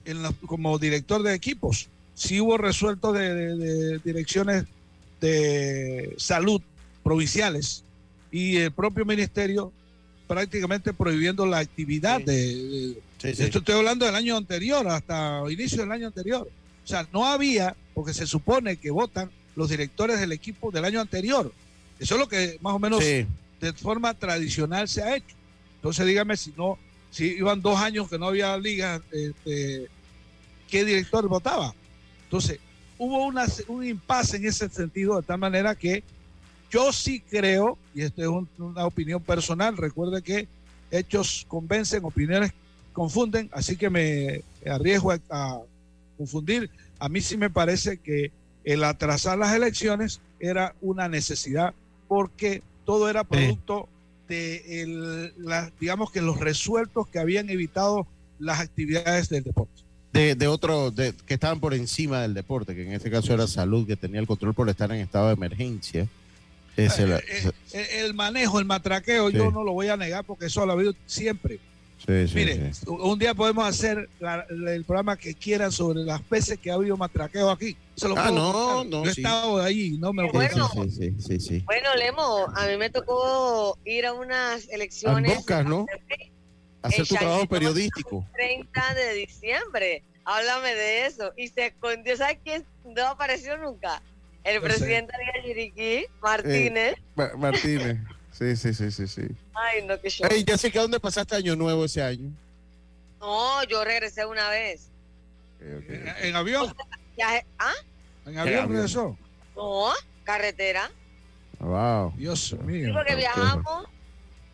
en como director de equipos. Sí hubo resuelto de, direcciones de salud provinciales y el propio ministerio prácticamente prohibiendo la actividad de, esto estoy hablando del año anterior hasta inicio del año anterior. O sea no había porque se supone que votan los directores del equipo del año anterior. Eso es lo que más o menos de forma tradicional se ha hecho. Entonces dígame si no si iban dos años que no había liga este, qué director votaba entonces hubo una, un impasse en ese sentido de tal manera que yo sí creo, y esto es una opinión personal, recuerde que hechos convencen, opiniones confunden, así que me arriesgo a, confundir. A mí sí me parece que el atrasar las elecciones era una necesidad porque todo era producto de, el, digamos que los resueltos que habían evitado las actividades del deporte. De, de otro, de, que estaban por encima del deporte, que en este caso era salud, que tenía el control por estar en estado de emergencia eh, eh, eh, el, manejo, el matraqueo, yo no lo voy a negar porque eso lo ha habido siempre. Mire, un día podemos hacer el programa que quieran sobre las veces que ha habido matraqueo aquí. ah, no, no. Yo he estado ahí, no me lo bueno, bueno, Lemo, a mí me tocó ir a unas elecciones. ¿no? Hacer tu trabajo periodístico. 30 de diciembre. Háblame de eso. Y se escondió, ¿sabes quién no apareció nunca? El presidente de Chiriquí, Martínez. Eh, Martínez. Sí, sí, sí, sí, sí. Ay, no, que show. Hey, Jessica, ¿dónde pasaste año nuevo ese año? No, yo regresé una vez. ¿En, avión? ¿Ah? ¿En avión regresó? No, carretera. Wow. Dios mío. Sí, porque viajamos,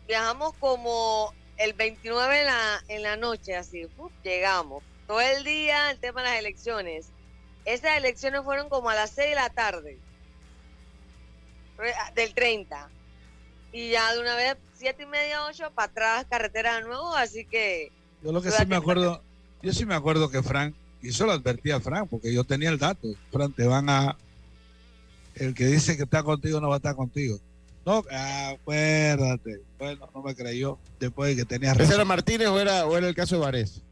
viajamos como el 29 en la, en la noche, así, llegamos. Todo el día, el tema de las elecciones. Esas elecciones fueron como a las 6 de la tarde, del 30. Y ya de una vez, siete y media, 8, para atrás, carretera de nuevo, así que... Yo lo que sí me acuerdo, yo sí me acuerdo que Frank, y eso lo advertía Frank, porque yo tenía el dato, Frank, te van a... El que dice que está contigo no va a estar contigo. No, acuérdate. Bueno, no me creyó después de que tenía razón. ¿Ese era Martínez o era, o era el caso de Varés?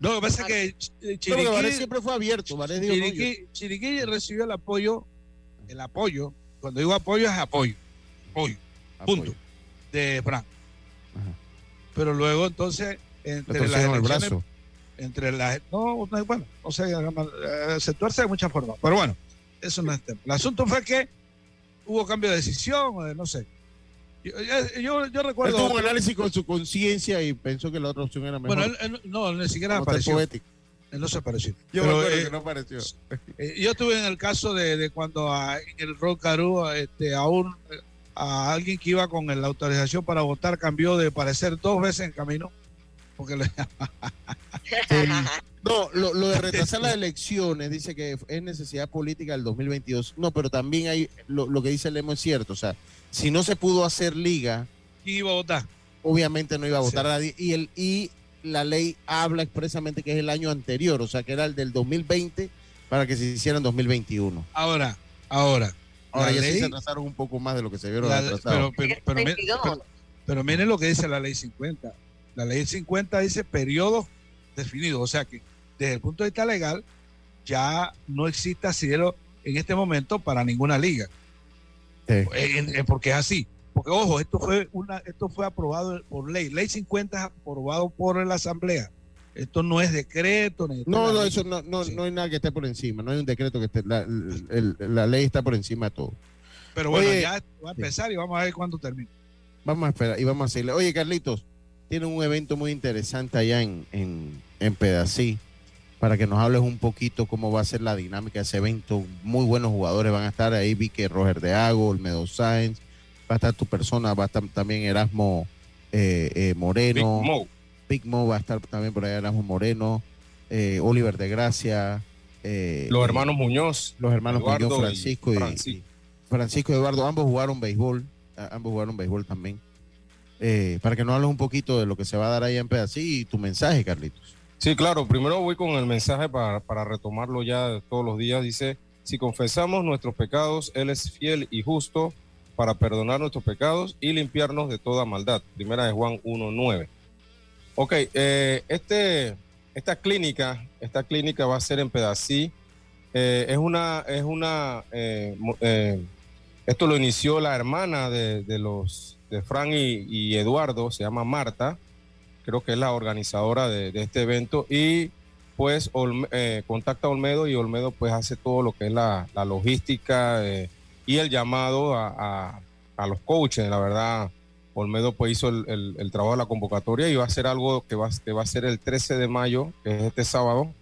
No, lo que pasa es que Chiriquí, siempre fue abierto. Chiriquí, recibió el apoyo, el apoyo, cuando digo apoyo es apoyo, apoyo, punto, de Frank. Pero luego entonces, entre las elecciones, entre las, no, bueno, o sea, se tuerce de muchas formas, pero bueno, eso no es tema. El asunto fue que hubo cambio de decisión, no sé, yo, yo, recuerdo. tuvo un análisis con su conciencia y pensó que la otra opción era mejor. Bueno, él, no, ni siquiera apareció. Él no se apareció. Yo Pero, eh, que no apareció. Eh, yo estuve en el caso de, de cuando a, en el Rock Caru, este, a, un, a alguien que iba con la autorización para votar cambió de parecer dos veces en camino. Porque le... No, lo, lo, de retrasar las elecciones dice que es necesidad política del 2022. No, pero también hay lo, lo que dice Lemo es cierto. O sea, si no se pudo hacer liga, ¿quién iba a votar? Obviamente no iba a votar a nadie. Y, el, y la ley habla expresamente que es el año anterior, o sea, que era el del 2020 para que se hiciera en 2021. Ahora, ahora. Ahora ya se atrasaron un poco más de lo que se vieron atrasados. Pero, pero, pero, miren lo que dice la ley 50. La ley 50 dice periodo definido, o sea que desde el punto de vista legal ya no existe asidero en este momento para ninguna liga. porque es así. Porque ojo, esto fue una, esto fue aprobado por ley. Ley 50 es aprobado por la Asamblea. Esto no es decreto. no, no, eso no, no, no hay nada que esté por encima. No hay un decreto que esté. La, la ley está por encima de todo. Pero bueno, ya va a empezar y vamos a ver cuándo termina. Vamos a esperar y vamos a seguirle. Oye, Carlitos, tiene un evento muy interesante allá en, en, en Pedací para que nos hables un poquito cómo va a ser la dinámica de ese evento. Muy buenos jugadores van a estar ahí. Vi que Roger de Ago, Olmedo Sáenz, va a estar tu persona, va a estar también Erasmo eh, eh, Moreno. Big Mo. va a estar también por ahí Erasmo Moreno, eh, Oliver de Gracia. los hermanos Muñoz. Los hermanos Muñoz, Francisco y, Francisco. y Eduardo. Ambos jugaron béisbol. Ambos jugaron béisbol también. Eh, para que nos hables un poquito de lo que se va a dar ahí en Pedací y tu mensaje, Carlitos. Sí, claro. Primero voy con el mensaje para, para retomarlo ya todos los días. Dice, si confesamos nuestros pecados, Él es fiel y justo para perdonar nuestros pecados y limpiarnos de toda maldad. Primera de Juan 1.9. Ok, eh, este, esta clínica, esta clínica va a ser en Pedací. Eh, es una, es una, eh, esto lo inició la hermana de, los, de Fran y, Eduardo, se llama Marta, creo que es la organizadora de, este evento y pues contacta a Olmedo y Olmedo pues hace todo lo que es la, logística y el llamado a, a los coaches, la verdad Olmedo pues hizo el, trabajo de la convocatoria y va a ser algo que va, que va a ser el 13 de mayo, que es este sábado.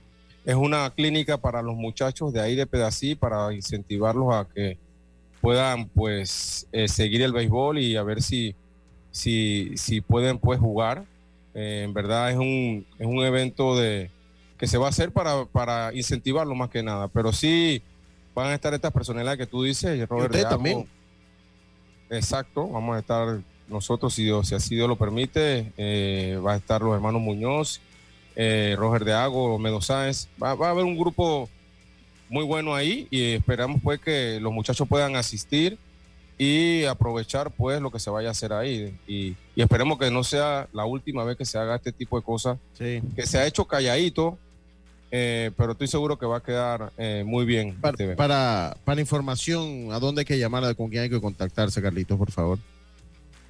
Es una clínica para los muchachos de ahí de Pedací para incentivarlos a que puedan pues eh, seguir el béisbol y a ver si, si, si pueden pues jugar. Eh, en verdad es un, es un evento de, que se va a hacer para, para incentivarlo más que nada, pero sí van a estar estas personalidades que tú dices, Robert. usted también. Exacto, vamos a estar nosotros, si, Dios, si así Dios lo permite, eh, va a estar los hermanos Muñoz, eh, Roger de Ago, Medo Sáenz. Va, a haber un grupo muy bueno ahí y esperamos pues que los muchachos puedan asistir y aprovechar pues lo que se vaya a hacer ahí. Y, esperemos que no sea la última vez que se haga este tipo de cosas. Que se ha hecho calladito eh, pero estoy seguro que va a quedar muy bien para, este para, para información a dónde hay que llamar con quién hay que contactarse Carlitos por favor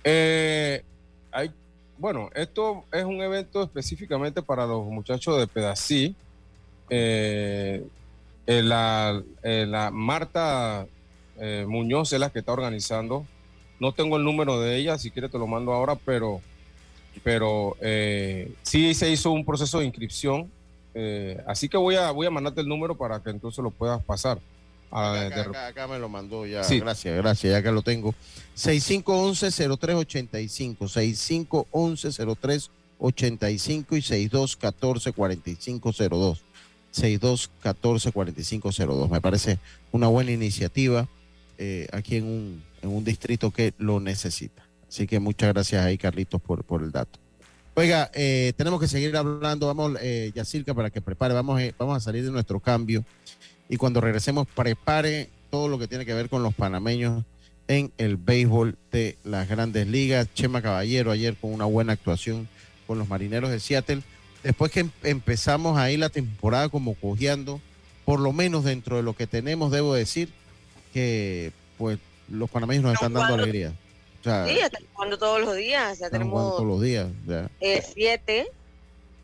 eh, hay, bueno, esto es un evento específicamente para los muchachos de Pedací. Eh, eh, la, la, Marta Muñoz es la que está organizando. No tengo el número de ella, si quieres te lo mando ahora, pero, pero sí se hizo un proceso de inscripción. así que voy a, voy a mandarte el número para que entonces lo puedas pasar. Ah, acá, me lo mandó ya. Gracias, gracias, ya que lo tengo. 6511-0385, 6511-0385 y 6214-4502. 6214-4502. Me parece una buena iniciativa eh, aquí en un, en un distrito que lo necesita. Así que muchas gracias ahí, Carlitos, por, por el dato. Oiga, eh, tenemos que seguir hablando. Vamos, eh, Yacirca, para que prepare. Vamos, eh, vamos a salir de nuestro cambio y cuando regresemos prepare todo lo que tiene que ver con los panameños en el béisbol de las grandes ligas. Chema Caballero ayer con una buena actuación con los marineros de Seattle. Después que em-, empezamos ahí la temporada como cojeando, por lo menos dentro de lo que tenemos, debo decir que pues los panameños nos están dando alegría. sí, están jugando todos los días. Ya tenemos todos los días. Eh, siete.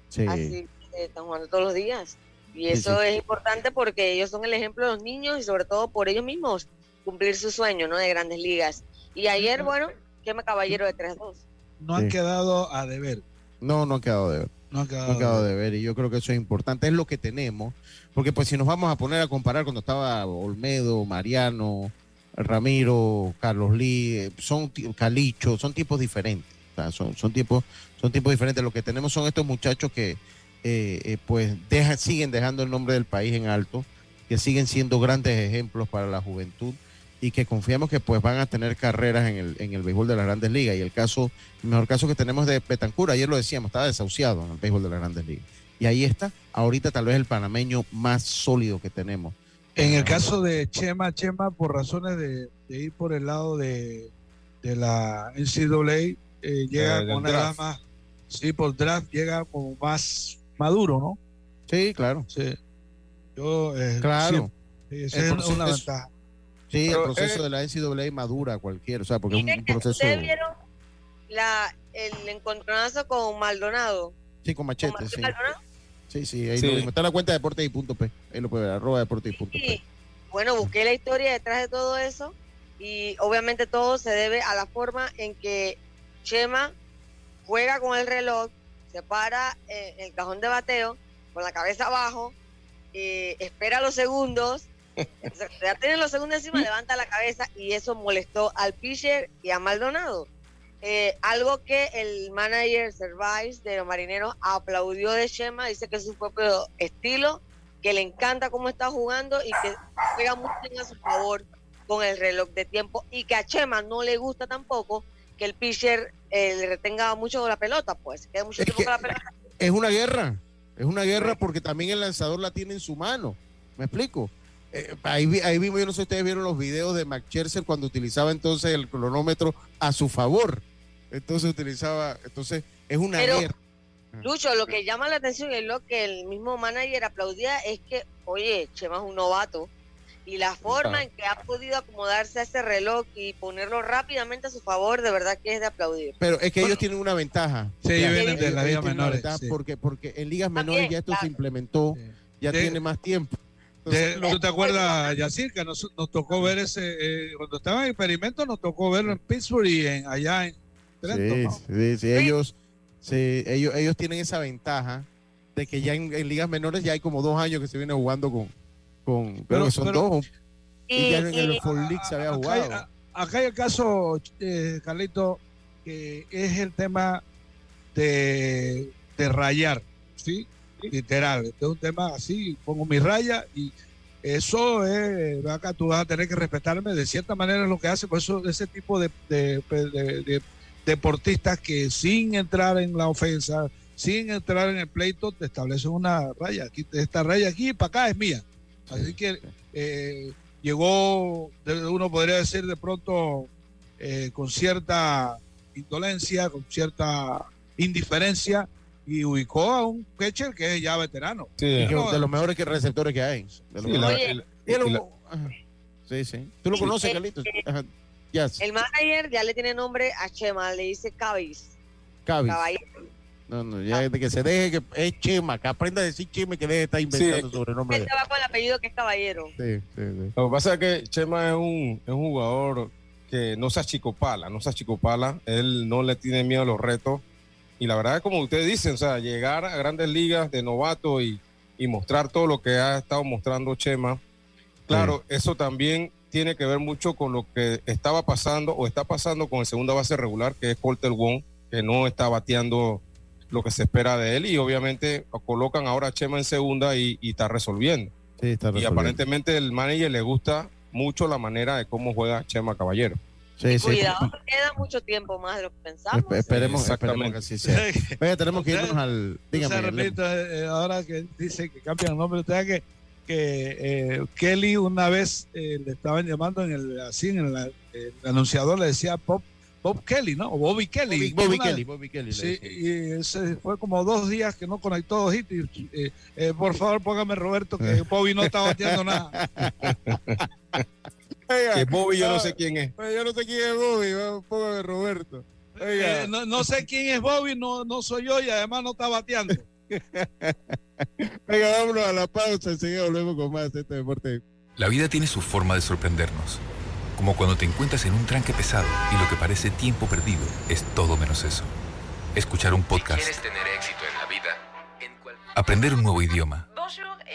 Sí. Así están jugando todos los días. Y eso es importante porque ellos son el ejemplo de los niños y sobre todo por ellos mismos cumplir su sueño, ¿no? De grandes ligas. Y ayer, bueno, quema caballero de 3-2. No han quedado a deber. No, no han quedado a deber. No han quedado, a deber. Y yo creo que eso es importante. Es lo que tenemos. Porque pues si nos vamos a poner a comparar cuando estaba Olmedo, Mariano, Ramiro, Carlos Lee, eh, son Calicho, son tipos diferentes. son, son, tipos, son tipos diferentes. Lo que tenemos son estos muchachos que eh, eh, pues deja, siguen dejando el nombre del país en alto, que siguen siendo grandes ejemplos para la juventud y que confiamos que pues van a tener carreras en el, en el béisbol de las grandes ligas. Y el caso, el mejor caso que tenemos de Petancura, ayer lo decíamos, estaba desahuciado en el béisbol de las grandes ligas. Y ahí está, ahorita tal vez el panameño más sólido que tenemos. En el caso de Chema, Chema, por razones de, ir por el lado de, de la NCAA, eh, llega con una más, sí, por draft llega como más maduro, ¿no? Sí, claro. Sí. Yo, eh, claro. Sí, esa es una ventaja. Sí, el proceso de la NCAA madura cualquier, o sea, porque es un proceso. ¿Ustedes vieron la, el encontronazo con Maldonado? Sí, con Machete, sí. Sí, sí, ahí Lo Está en la cuenta de Deportes y punto P. Ahí lo puede ver, arroba Deportes y punto P. Bueno, busqué la historia detrás de todo eso y obviamente todo se debe a la forma en que Chema juega con el reloj, se para en el cajón de bateo con la cabeza abajo, y espera los segundos, ya tiene los segundos encima, levanta la cabeza y eso molestó al pitcher y a Maldonado. Eh, algo que el manager Servais de los marineros aplaudió de Shema, dice que es su propio estilo, que le encanta cómo está jugando y que juega muy bien a su favor con el reloj de tiempo y que a Chema no le gusta tampoco que el pitcher eh, le retenga mucho la pelota, pues, quede mucho tiempo con la pelota. Es una guerra, es una guerra porque también el lanzador la tiene en su mano. ¿Me explico? Eh, ahí, ahí vimos, yo no sé si ustedes vieron los videos de McCherser cuando utilizaba entonces el cronómetro a su favor. Entonces utilizaba, entonces es una Pero- guerra. Lucho, lo que llama la atención y lo que el mismo manager aplaudía es que, oye, Chema es un novato y la forma en que ha podido acomodarse a ese reloj y ponerlo rápidamente a su favor, de verdad que es de aplaudir. Pero es que ellos tienen una ventaja. Sí, ellos vienen de tienen una menores, sí. Porque, porque en ligas menores También, ya esto se implementó, ya tiene más tiempo. De- Entonces, ¿Tú te acuerdas, Yacir, que nos, nos tocó ver ese, eh, cuando estaba en experimento, nos tocó verlo en Pittsburgh y en, allá en Trenton, Sí, ¿no? sí, sí, ellos, sí, ellos, ellos tienen esa ventaja de que ya en, en ligas menores ya hay como dos años que se viene jugando con, con Pero- que son pero- dos. Y, Y- ya en el y- Fall League se había Acá jugado. hay, a- acá hay el caso, eh, Carlito, que es el tema de, de rayar, ¿sí? Literal, este es un tema así, pongo mi raya y eso es, acá tú vas a tener que respetarme, de cierta manera lo que hace, por eso ese tipo de, de- de- de deportistas que sin entrar en la ofensa, sin entrar en el pleito, te establecen una raya, esta raya aquí para acá es mía. Así que eh, llegó, uno podría decir de pronto, eh, con cierta indolencia, con cierta indiferencia, y ubicó a un pitcher que es ya veterano. Sí. No, de los mejores que receptores que hay. De los Sí, la- el- él- sí, sí. ¿Tú lo conoces, Eh, Carlitos? Ajá. Yes. El manager ya le tiene nombre a Chema, le dice Cabis. caballero. No, no, ya de que se deje que es Chema, que aprenda a decir Chema y que deje de estar inventando Sí. sobrenombre. Él se va con el apellido que es caballero. Sí, sí, sí. Lo que pasa es que Chema es un, es un jugador que no se achicopala, no se achicopala, él no le tiene miedo a los retos. Y la verdad como ustedes dicen, o sea, llegar a grandes ligas de novato y, y mostrar todo lo que ha estado mostrando Chema, claro, eso también tiene que ver mucho con lo que estaba pasando o está pasando con el segunda base regular, que es Colter Wong, que no está bateando lo que se espera de él y obviamente colocan ahora a Chema en segunda y, y está resolviendo. Sí, está Y resolviendo. aparentemente el manager le gusta mucho la manera de cómo juega Chema Caballero. Sí. Cuidado, que queda mucho tiempo más de lo que pensamos. Espe- esperemos, esperemos que así sea. Venga, tenemos que irnos al. O sea, Dígame, repito, eh, ahora que dice que cambian el nombre, usted sabe que, que eh, Kelly una vez eh, le estaban llamando en el así en el, el anunciador le decía Bob, Bob Kelly, ¿no? O Bobby Kelly. Bobby, Bobby Una- Kelly, Bobby Kelly. Sí, y ese fue como dos días que no conectó dos hits. y, eh, eh, por favor, póngame Roberto, que (laughs) Bobby no está bateando nada. (laughs) Oiga, Que Bobby yo no sé quién es. Yo no sé quién es Bobby, va, póngame Roberto. Oiga. Eh, no, no sé quién es Bobby, no, no soy yo y además no está bateando. (laughs) Venga, vámonos a la pausa, enseguida volvemos con más de este deporte. La vida tiene su forma de sorprendernos. Como cuando te encuentras en un tranque pesado y lo que parece tiempo perdido es todo menos eso. Escuchar un podcast. tener éxito en la vida, Aprender un nuevo idioma.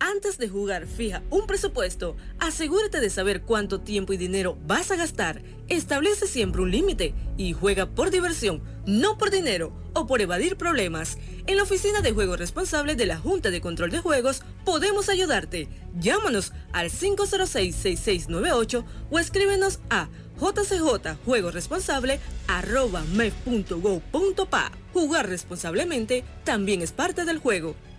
Antes de jugar, fija un presupuesto. Asegúrate de saber cuánto tiempo y dinero vas a gastar. Establece siempre un límite y juega por diversión, no por dinero o por evadir problemas. En la oficina de juego responsable de la Junta de Control de Juegos podemos ayudarte. Llámanos al 506-6698 o escríbenos a jcjjuegoresponsable.mef.go.pa. Jugar responsablemente también es parte del juego.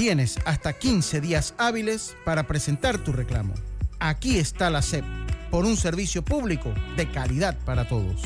Tienes hasta 15 días hábiles para presentar tu reclamo. Aquí está la SEP, por un servicio público de calidad para todos.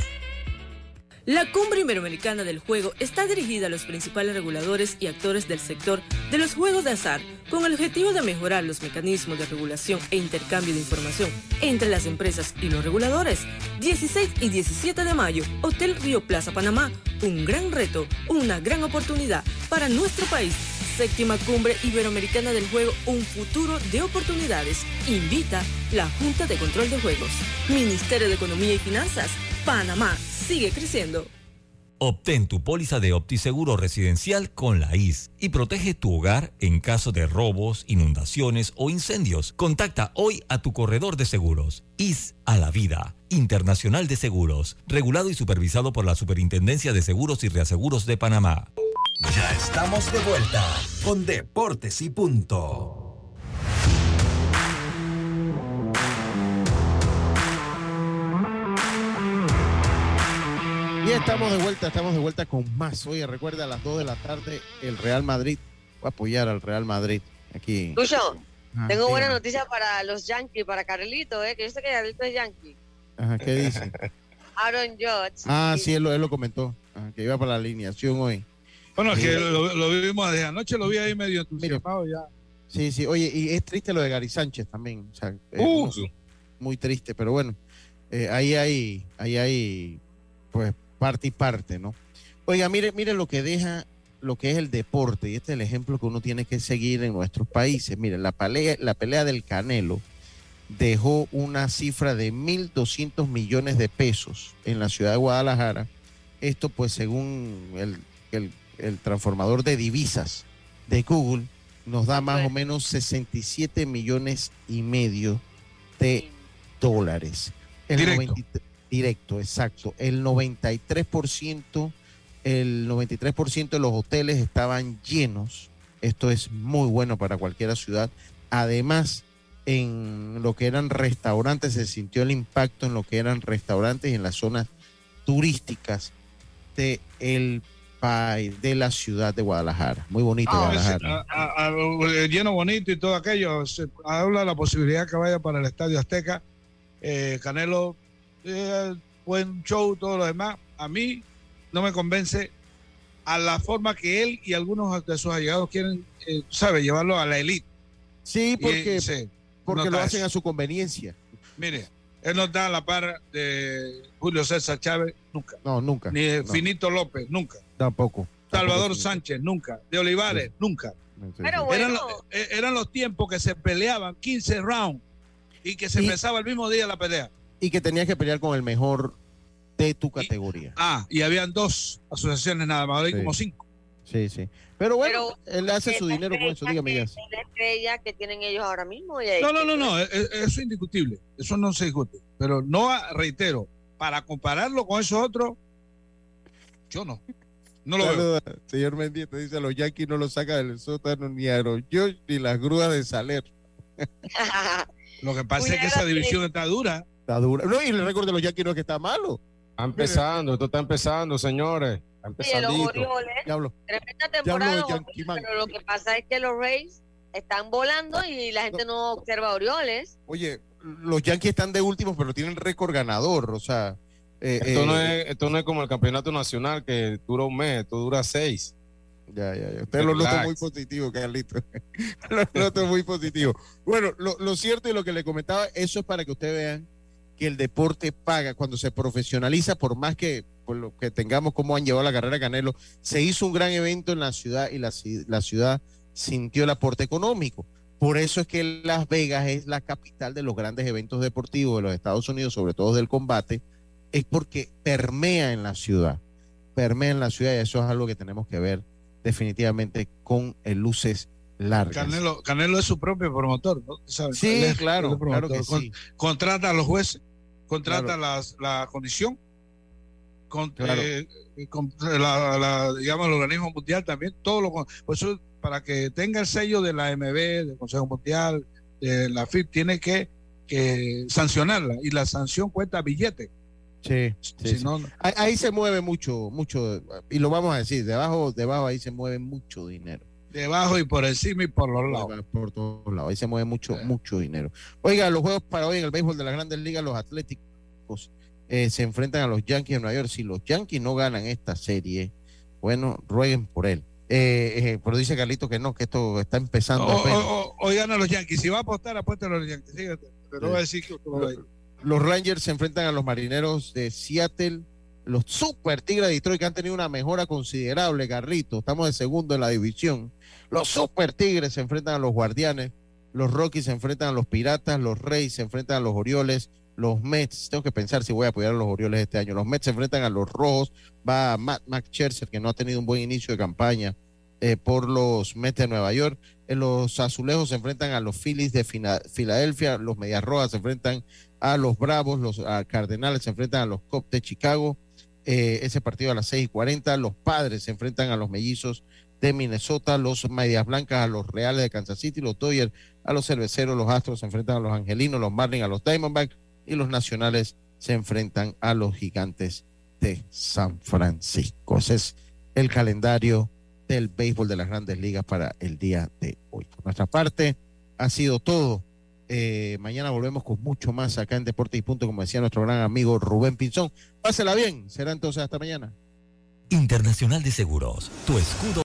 La Cumbre Iberoamericana del Juego está dirigida a los principales reguladores y actores del sector de los juegos de azar con el objetivo de mejorar los mecanismos de regulación e intercambio de información entre las empresas y los reguladores. 16 y 17 de mayo, Hotel Río Plaza Panamá. Un gran reto, una gran oportunidad para nuestro país. Séptima Cumbre Iberoamericana del Juego, un futuro de oportunidades. Invita la Junta de Control de Juegos. Ministerio de Economía y Finanzas. Panamá sigue creciendo. Obtén tu póliza de OptiSeguro residencial con la IS y protege tu hogar en caso de robos, inundaciones o incendios. Contacta hoy a tu corredor de seguros. IS a la vida. Internacional de Seguros. Regulado y supervisado por la Superintendencia de Seguros y Reaseguros de Panamá. Ya estamos de vuelta con Deportes y Punto. Y estamos de vuelta, estamos de vuelta con más. Oye, recuerda a las 2 de la tarde el Real Madrid. Voy a apoyar al Real Madrid aquí. Lucho, Ajá, tengo buena dígame. noticia para los Yankees, para Carlito, ¿eh? que yo sé que Carlito es Yankee. Ajá, ¿qué dice? (laughs) Aaron Judge. Ah, sí, él lo, él lo comentó, ajá, que iba para la alineación hoy. Bueno, es que lo, lo vimos desde anoche, lo vi ahí medio entusiasmado ya. Sí, sí, oye, y es triste lo de Gary Sánchez también. O sea, Uh. muy, triste, pero bueno, eh, ahí hay, ahí hay, pues, parte y parte, ¿no? Oiga, mire, mire lo que deja lo que es el deporte, y este es el ejemplo que uno tiene que seguir en nuestros países. Mire, la pelea, la pelea del Canelo dejó una cifra de 1.200 millones de pesos en la ciudad de Guadalajara. Esto, pues, según el, el- el transformador de divisas de Google, nos da más o menos 67 millones y medio de dólares. El Directo. 93 directo, exacto. El 93%, el 93% de los hoteles estaban llenos. Esto es muy bueno para cualquier ciudad. Además, en lo que eran restaurantes, se sintió el impacto en lo que eran restaurantes y en las zonas turísticas de de la ciudad de Guadalajara. Muy bonito Ah, Guadalajara. ese, a- a- a- lleno bonito y todo aquello. Se habla de la posibilidad que vaya para el Estadio Azteca. Eh, Canelo, eh, buen show, todo lo demás. A mí no me convence a la forma que él y algunos de sus allegados quieren, eh, ¿sabe? Llevarlo a la elite. Sí, porque, Y, porque lo hacen eso. a su conveniencia. Mire, él no está a la par de Julio César Chávez, nunca. No, nunca. Ni de No, Finito López, nunca. Tampoco. Salvador Tampoco. Sánchez, nunca. De Olivares, nunca. Pero Eran, bueno, lo- eh, eran los tiempos que se peleaban 15 rounds y que se Y- empezaba el mismo día la pelea. Y que tenías que pelear con el mejor de tu categoría. Ah, y habían dos asociaciones nada más, ahora hay Sí. como cinco. Sí, sí. Pero bueno, Pero él hace su dinero con eso, dígame ya. es la estrella que tienen ellos ahora mismo. y No, no, no, no, e- e- eso es indiscutible, eso no se discute. Pero no, reitero, para compararlo con esos otros, yo no. No lo veo. Saluda, señor Mendieta, dice, los Yankees no lo sacan del sótano ni Aaron George ni las grúas de Saler. (laughs) Lo que pasa es que esa división está dura. Está dura. No, y el récord de los Yankees no es que está malo. Está empezando, esto está empezando, señores. Está Sí, los. Orioles, tremenda temporada, de los Orioles, pero lo que pasa es que los Rays están volando y la gente no observa a Orioles. Oye, los Yankees están de últimos, pero tienen récord ganador. O sea, eh, Esto, eh, no es, esto no es como el campeonato nacional que dura un mes, esto dura seis. Ya, ya, ya. Usted lo nota muy positivo, Carlito. (laughs) lo noto muy positivo. Bueno, lo, lo cierto y lo que le comentaba, eso es para que ustedes vean que el deporte paga cuando se profesionaliza, por más que por lo que tengamos cómo han llevado la carrera Canelo, se hizo un gran evento en la ciudad y la, la ciudad sintió el aporte económico. Por eso es que Las Vegas es la capital de los grandes eventos deportivos de los Estados Unidos, sobre todo del combate, es porque permea en la ciudad, permea en la ciudad y eso es algo que tenemos que ver definitivamente con el luces largas. Canelo, Canelo es su propio promotor, ¿no? ¿Sabes? Sí, es- claro, él es promotor. claro que Con- sí. Contrata a los jueces, contrata Claro. las- la condición, con, Claro. eh, con la, la- digamos, el organismo mundial también, todo lo por eso, para que tenga el sello de la MB, del Consejo Mundial, de la FIP, tiene que, que sancionarla y la sanción cuesta billete. Sí, sí, Si sí. no, Ahí, ahí se mueve mucho, mucho, y lo vamos a decir, debajo, debajo ahí se mueve mucho dinero. debajo y por encima y por los lados. Por todos lados, ahí se mueve mucho, mucho dinero. Oiga, los juegos para hoy en el béisbol de las grandes ligas, los Atléticos eh, se enfrentan a los Yankees de Nueva York. Si los Yankees no ganan esta serie, bueno, rueguen por él. Eh, eh, pero dice Carlito que no, que esto está empezando O- apenas. o- o- Oigan a los Yankees, si va a apostar, apuesta a los Yankees. Fíjate, pero no va a decir que. Los Rangers se enfrentan a los Marineros de Seattle. Los Super Tigres de Detroit que han tenido una mejora considerable, Carlito. Estamos de segundo en la división. Los Super Tigres se enfrentan a los Guardianes. Los Rockies se enfrentan a los Piratas. Los Reyes se enfrentan a los Orioles. Los Mets, tengo que pensar si voy a apoyar a los Orioles este año. Los Mets se enfrentan a los Rojos. Va Matt Scherzer, que no ha tenido un buen inicio de campaña eh, por los Mets de Nueva York. Eh, los Azulejos se enfrentan a los Phillies de Filadelfia. Los Medias Rojas se enfrentan a los Bravos. Los Cardenales se enfrentan a los Cubs de Chicago. Eh, ese partido a las 6 y 40. Los Padres se enfrentan a los Mellizos de Minnesota. Los Medias Blancas a los Reales de Kansas City. Los Dodgers a los Cerveceros. Los Astros se enfrentan a los Angelinos. Los Marlins a los Diamondbacks. Y los Nacionales se enfrentan a los Gigantes de San Francisco. Ese es el calendario del béisbol de las grandes ligas para el día de hoy. Por nuestra parte, ha sido todo. Eh, mañana volvemos con mucho más acá en Deportes y Punto, como decía nuestro gran amigo Rubén Pinzón. Pásela bien. Será entonces hasta mañana. Internacional de Seguros, tu escudo